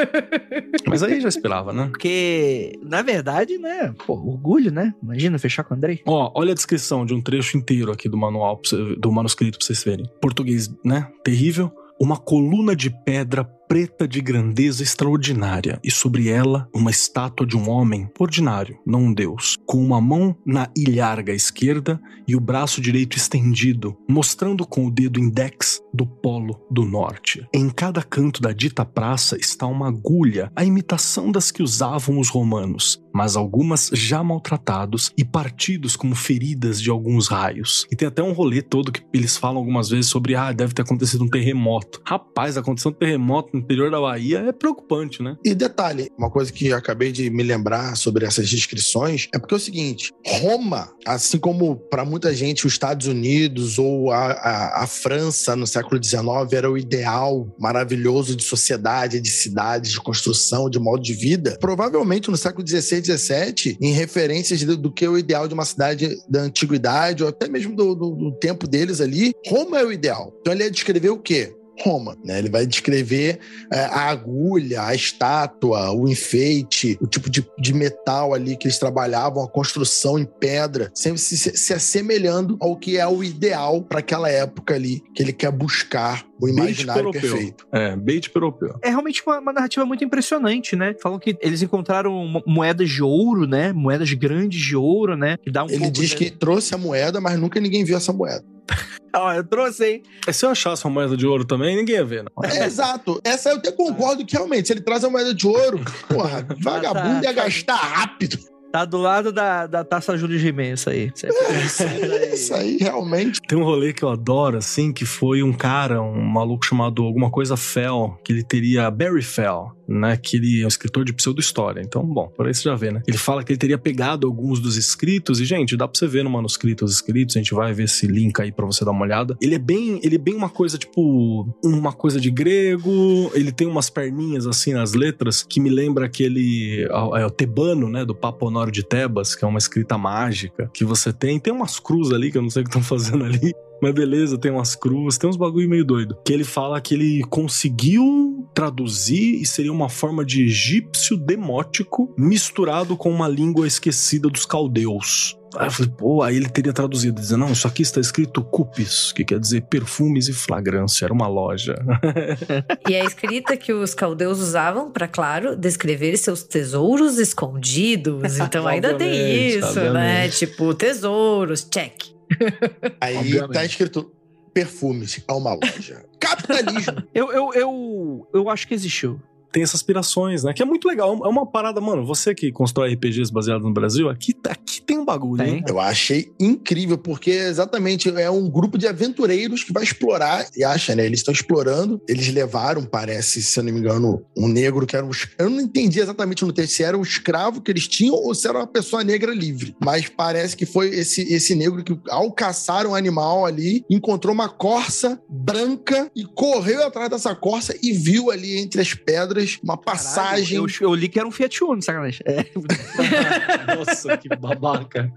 Mas aí já esperava, né? Porque, na verdade, né? Pô, orgulho, né? Imagina fechar com o Andrei. Ó, olha a descrição de um trecho inteiro aqui do manual, do manuscrito pra vocês verem. Português, né? Terrível. Uma coluna de pedra preta de grandeza extraordinária, e sobre ela uma estátua de um homem ordinário, não um deus, com uma mão na ilharga esquerda e o braço direito estendido, mostrando com o dedo index do polo do norte. Em cada canto da dita praça está uma agulha, a imitação das que usavam os romanos, mas algumas já maltratados e partidos como feridas de alguns raios. E tem até um rolê todo que eles falam algumas vezes sobre ah, deve ter acontecido um terremoto. Rapaz, aconteceu um terremoto interior da Bahia é preocupante, né? E detalhe, uma coisa que acabei de me lembrar sobre essas descrições é porque é o seguinte: Roma, assim como para muita gente os Estados Unidos ou a, a, a França no século XIX era o ideal maravilhoso de sociedade, de cidades, de construção, de modo de vida, provavelmente no século XVI, XVII, em referências do, do que é o ideal de uma cidade da antiguidade ou até mesmo do, do- do tempo deles ali, Roma é o ideal. Então ele ia descrever o quê? Roma, né? Ele vai descrever é, a agulha, a estátua, o enfeite, o tipo de, de metal ali que eles trabalhavam, a construção em pedra, sempre se, se assemelhando ao que é o ideal para aquela época ali, que ele quer buscar o imaginário perfeito. É, bait europeu. É realmente uma, uma narrativa muito impressionante, né? Falam que eles encontraram mo- moedas de ouro, né? Moedas grandes de ouro, né? Que dá um Ele pouco diz de- que trouxe a moeda, mas nunca ninguém viu essa moeda. Ó, eu trouxe, hein? É, se eu achasse uma moeda de ouro também, ninguém ia ver, não. É, exato. Essa eu até concordo que realmente, se ele traz a moeda de ouro, porra, vagabundo ia gastar rápido. Tá do lado da, da taça Júlio Gimenez, isso aí. Isso aí. Isso aí realmente. Tem um rolê que eu adoro, assim, que foi um cara, um maluco chamado alguma coisa Fell, que ele teria Barry Fell, né? Que ele é um escritor de pseudo-história. Então, bom, por aí você já vê, né? Ele fala que ele teria pegado alguns dos escritos, e, gente, dá pra você ver no manuscrito os escritos, a gente vai ver esse link aí pra você dar uma olhada. Ele é bem, ele é bem uma coisa, tipo, uma coisa de grego, ele tem umas perninhas, assim, nas letras, que me lembra aquele, é, o Tebano, né? Do Papo Honório de Tebas, que é uma escrita mágica que você tem. Tem umas cruzes ali que eu não sei o que estão fazendo ali. Mas beleza, tem umas cruzes, tem uns bagulho meio doido. Que ele fala que ele conseguiu traduzir e seria uma forma de egípcio demótico misturado com uma língua esquecida dos caldeus. Aí eu falei, pô, aí ele teria traduzido, dizendo, não, isso aqui está escrito cupis, que quer dizer perfumes e flagrância, era uma loja. E a escrita que os caldeus usavam para, claro, descrever seus tesouros escondidos. Então ainda tem Obviamente, isso, né? obviamente. Tipo, tesouros, check. Aí Obviamente. tá escrito perfumes, é uma loja. Capitalismo. Eu, eu, eu, eu acho que existiu. Tem essas aspirações, né? Que é muito legal. É uma parada, mano. Você que constrói RPGs baseados no Brasil, aqui, aqui tem um bagulho, Tem. hein? Eu achei incrível, porque exatamente é um grupo de aventureiros que vai explorar, e acha, né? Eles estão explorando. Eles levaram, parece, se eu não me engano, um negro que era um. Eu não entendi exatamente no texto se era um escravo que eles tinham ou se era uma pessoa negra livre. Mas parece que foi esse, esse negro que, ao caçar um animal ali, encontrou uma corça branca e correu atrás dessa corça e viu ali entre as pedras uma passagem. Eu, eu li que era um Fiat Uno, sacanagem. É. Nossa, que babaca.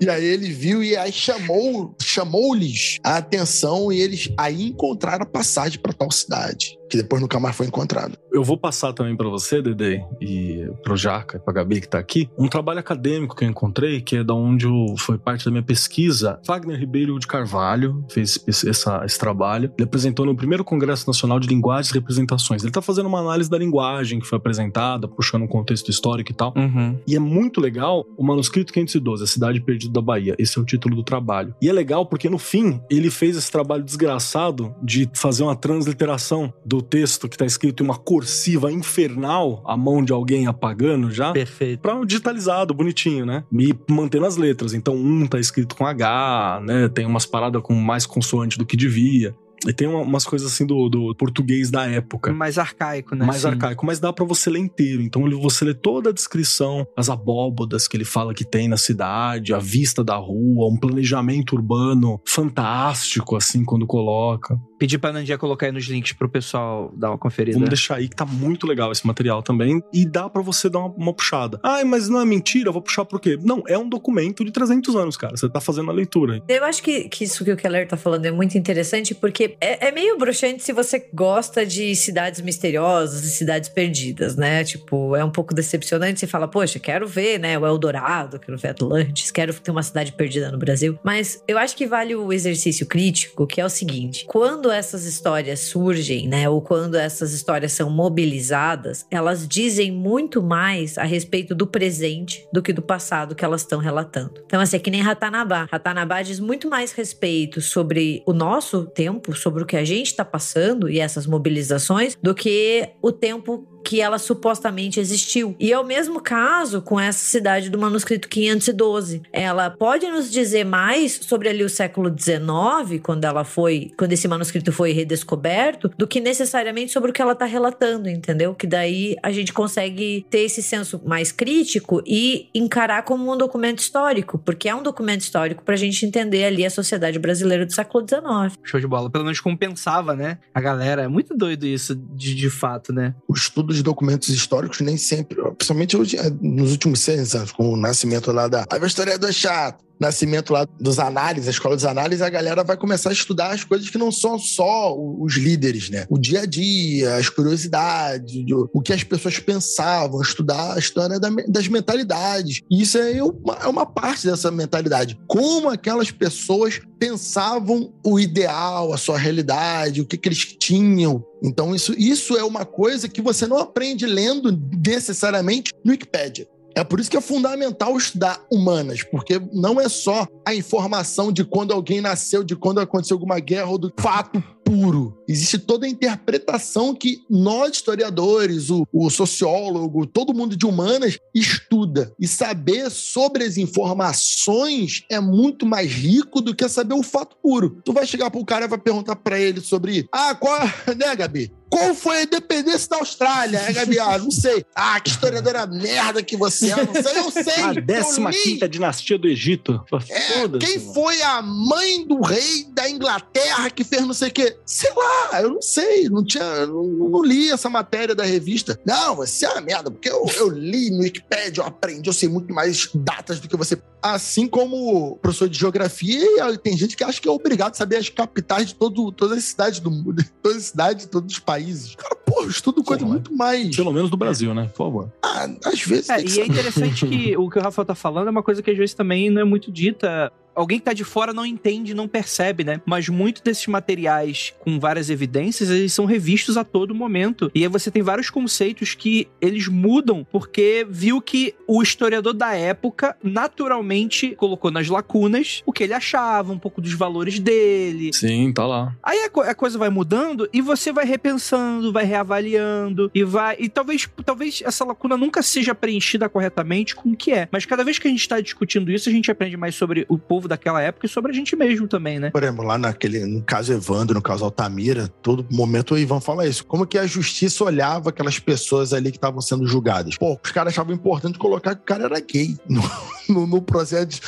E aí ele viu e aí chamou, chamou-lhes a atenção e eles aí encontraram a passagem para tal cidade, que depois nunca mais foi encontrado. Eu vou passar também pra você, Dede, e pro Jaca, e pra Gabi que tá aqui, um trabalho acadêmico que eu encontrei, que é da onde eu, foi parte da minha pesquisa. Wagner Ribeiro de Carvalho fez esse, essa- esse trabalho. Ele apresentou no primeiro Congresso Nacional de Linguagens e Representações. Ele tá fazendo uma análise da linguagem que foi apresentada, puxando um contexto histórico e tal. Uhum. E é muito legal o manuscrito 512, A Cidade Perdida da Bahia. Esse é o título do trabalho. E é legal porque no fim ele fez esse trabalho desgraçado de fazer uma transliteração do texto que tá escrito em uma cursiva infernal, a mão de alguém apagando já. Perfeito. Pra um digitalizado, bonitinho, né? E mantendo as letras. Então, um tá escrito com H, né? Tem umas paradas com mais consoante do que devia. E tem uma- umas coisas assim do, do português da época Mais arcaico, né? mais Sim. arcaico, mas dá pra você ler inteiro. Então você lê toda a descrição, as abóbodas que ele fala que tem na cidade, a vista da rua, um planejamento urbano fantástico, assim, quando coloca. Pedir pra Nandia colocar aí nos links pro pessoal dar uma conferida. Vamos deixar aí que tá muito legal esse material também. E dá pra você dar uma, uma puxada. Ai, mas não é mentira? Eu vou puxar por quê? Não, é um documento de 300 anos, cara. Você tá fazendo a leitura. Eu acho que, que isso que o Keller tá falando é muito interessante, porque é, é meio bruxante se você gosta de cidades misteriosas e cidades perdidas, né? Tipo, é um pouco decepcionante. Você fala, poxa, quero ver, né? O Eldorado, quero ver Atlantis, quero ter uma cidade perdida no Brasil. Mas eu acho que vale o exercício crítico, que é o seguinte: quando essas histórias surgem, né? Ou quando essas histórias são mobilizadas, elas dizem muito mais a respeito do presente do que do passado que elas estão relatando. Então, assim, é que nem Ratanabá. Ratanabá diz muito mais respeito sobre o nosso tempo, sobre o que a gente está passando e essas mobilizações, do que o tempo que ela supostamente existiu. E é o mesmo caso com essa cidade do manuscrito 512. Ela pode nos dizer mais sobre ali o século XIX, quando ela foi, quando esse manuscrito foi redescoberto, do que necessariamente sobre o que ela está relatando, entendeu? Que daí a gente consegue ter esse senso mais crítico e encarar como um documento histórico, porque é um documento histórico para a gente entender ali a sociedade brasileira do século XIX. Show de bola. Pelo menos compensava, né? A galera. É muito doido isso, de, de fato, né? O estudo de documentos históricos nem sempre, principalmente hoje, eh, nos últimos seis anos, com o nascimento lá da. A historiador é chato. Nascimento lá dos análises, a escola dos análises, a galera vai começar a estudar as coisas que não são só os líderes, né? O dia a dia, as curiosidades, o- que as pessoas pensavam, estudar a história das mentalidades. Isso é uma, é uma parte dessa mentalidade. Como aquelas pessoas pensavam o ideal, a sua realidade, o que, que eles tinham. Então, isso, isso é uma coisa que você não aprende lendo necessariamente no Wikipedia. É por isso que é fundamental estudar humanas, porque não é só a informação de quando alguém nasceu, de quando aconteceu alguma guerra ou do fato puro. Existe toda a interpretação que nós, historiadores, o, o sociólogo, todo mundo de humanas estuda. E saber sobre as informações é muito mais rico do que saber o fato puro. Tu vai chegar pro cara e vai perguntar pra ele sobre. Ah, qual. Né, Gabi? Qual foi a independência da Austrália? É, Gabi? Ah, não sei. Ah, que historiadora merda que você é. Não sei, eu sei. A eu 15 li. dinastia do Egito. É, quem foi a mãe do rei da Inglaterra que fez não sei o quê? Sei lá, eu não sei, não tinha, não, não li essa matéria da revista. Não, você é uma merda, porque eu, eu li no Wikipedia, eu aprendi, eu sei muito mais datas do que você. Assim como professor de geografia, tem gente que acha que é obrigado a saber as capitais de todo, todas as cidades do mundo, todas as cidades de todos os países. Cara, pô, eu estudo coisa Porra. muito mais. Pelo menos do Brasil, né? Por favor. Ah, às vezes É, tem que e é saber. interessante que o que o Rafael tá falando é uma coisa que às vezes também não é muito dita. Alguém que tá de fora não entende, não percebe, né? Mas muito desses materiais com várias evidências, eles são revistos a todo momento. E aí você tem vários conceitos que eles mudam porque viu que o historiador da época naturalmente colocou nas lacunas o que ele achava, um pouco dos valores dele, Sim, tá lá. Aí a, co- a coisa vai mudando e você vai repensando, vai reavaliando e vai. E talvez, talvez essa lacuna nunca seja preenchida corretamente com o que é. Mas cada vez que a gente está discutindo isso, a gente aprende mais sobre o povo daquela época e sobre a gente mesmo também, né? Por exemplo, lá naquele, no caso Evandro, no caso Altamira, todo momento o Ivan fala isso. Como que a justiça olhava aquelas pessoas ali que estavam sendo julgadas? Pô, os caras achavam importante colocar que o cara era gay no, no, no processo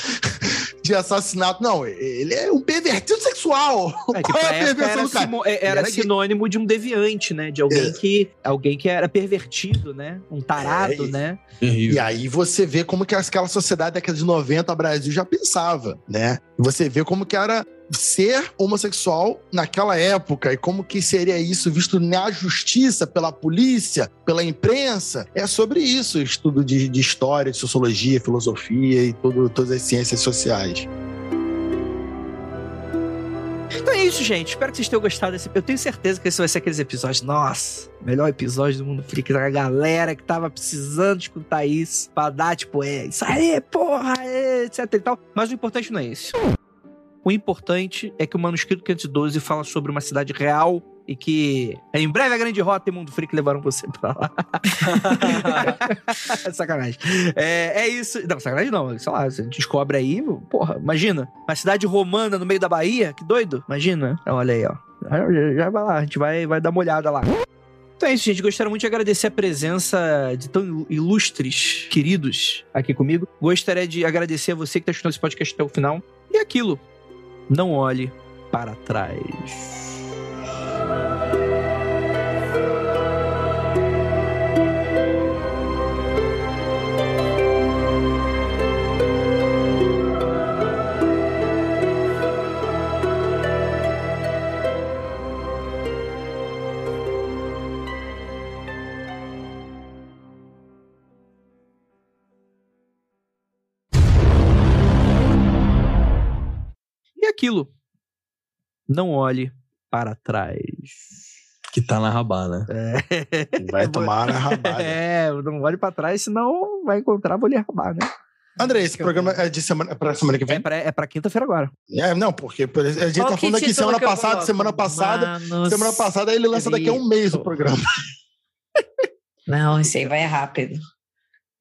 de, assassinato. Não, ele é um pervertido sexual. É que Qual é a perversão era, do cara? simo- é- era era sinônimo de um deviante, né? De alguém É. que. Alguém que era pervertido, né? Um tarado, É, e- né? E aí você vê como que aquela sociedade da década de 90, Brasil já pensava, né? Você vê como que era ser homossexual naquela época e como que seria isso visto na justiça, pela polícia, pela imprensa. É sobre isso, o estudo de, de história, de sociologia, filosofia e todas as ciências sociais. Então é isso, gente. Espero que vocês tenham gostado desse. Eu tenho certeza que esse vai ser aqueles episódios. Nossa, melhor episódio do Mundo Freak. A galera que tava precisando escutar isso pra dar, tipo, é isso aí, porra, é, etc e tal. Mas o importante não é esse. O importante é que o manuscrito 512 fala sobre uma cidade real e que em breve a grande rota e Mundo Freak levaram você pra lá. sacanagem. É, é isso. Não, sacanagem não. Sei lá, você descobre aí, porra, imagina. Uma cidade romana no meio da Bahia, que doido. Imagina. Olha aí, ó. Já, já vai lá, a gente vai, vai dar uma olhada lá. Então é isso, gente. Gostaria muito de agradecer a presença de tão ilustres queridos aqui comigo. Gostaria de agradecer a você que está escutando esse podcast até o final. E aquilo, não olhe para trás. Aquilo, não olhe para trás. Que tá na rabá, né? Vai tomar na rabada. É, não olhe pra trás, senão vai encontrar vou lhe rabar, né? André, esse programa é de semana, é pra semana que É vem? pra, é pra quinta-feira agora. É, não, porque a gente Qual tá falando aqui semana passada, semana passada. Manos Semana passada ele lança daqui a um mês o programa. Não, isso aí vai rápido.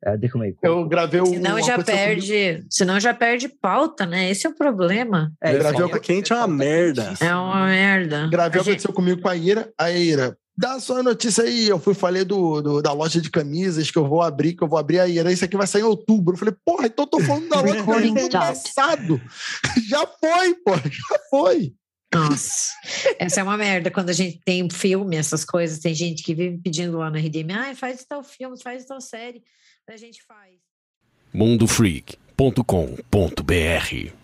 É, deixa eu gravei o. Senão já perde. Senão já perde pauta, né? Esse é o problema. É, Eu gravei isso aí. o- quente é uma merda. É uma merda. Gravei o que aconteceu comigo com a Ira. A Ira, dá só a notícia aí. Eu fui falei do, do- da loja de camisas que eu vou abrir, que eu vou abrir a Ira. Isso aqui vai sair em outubro. Eu falei, porra, então eu tô falando da loja de Recording camisas do passado. Já foi, pô, já foi. Nossa, essa é uma merda. Quando a gente tem filme, essas coisas, tem gente que vive pedindo lá no RDM, ah, faz tal filme, faz tal série. A gente faz. mundofreak.com.br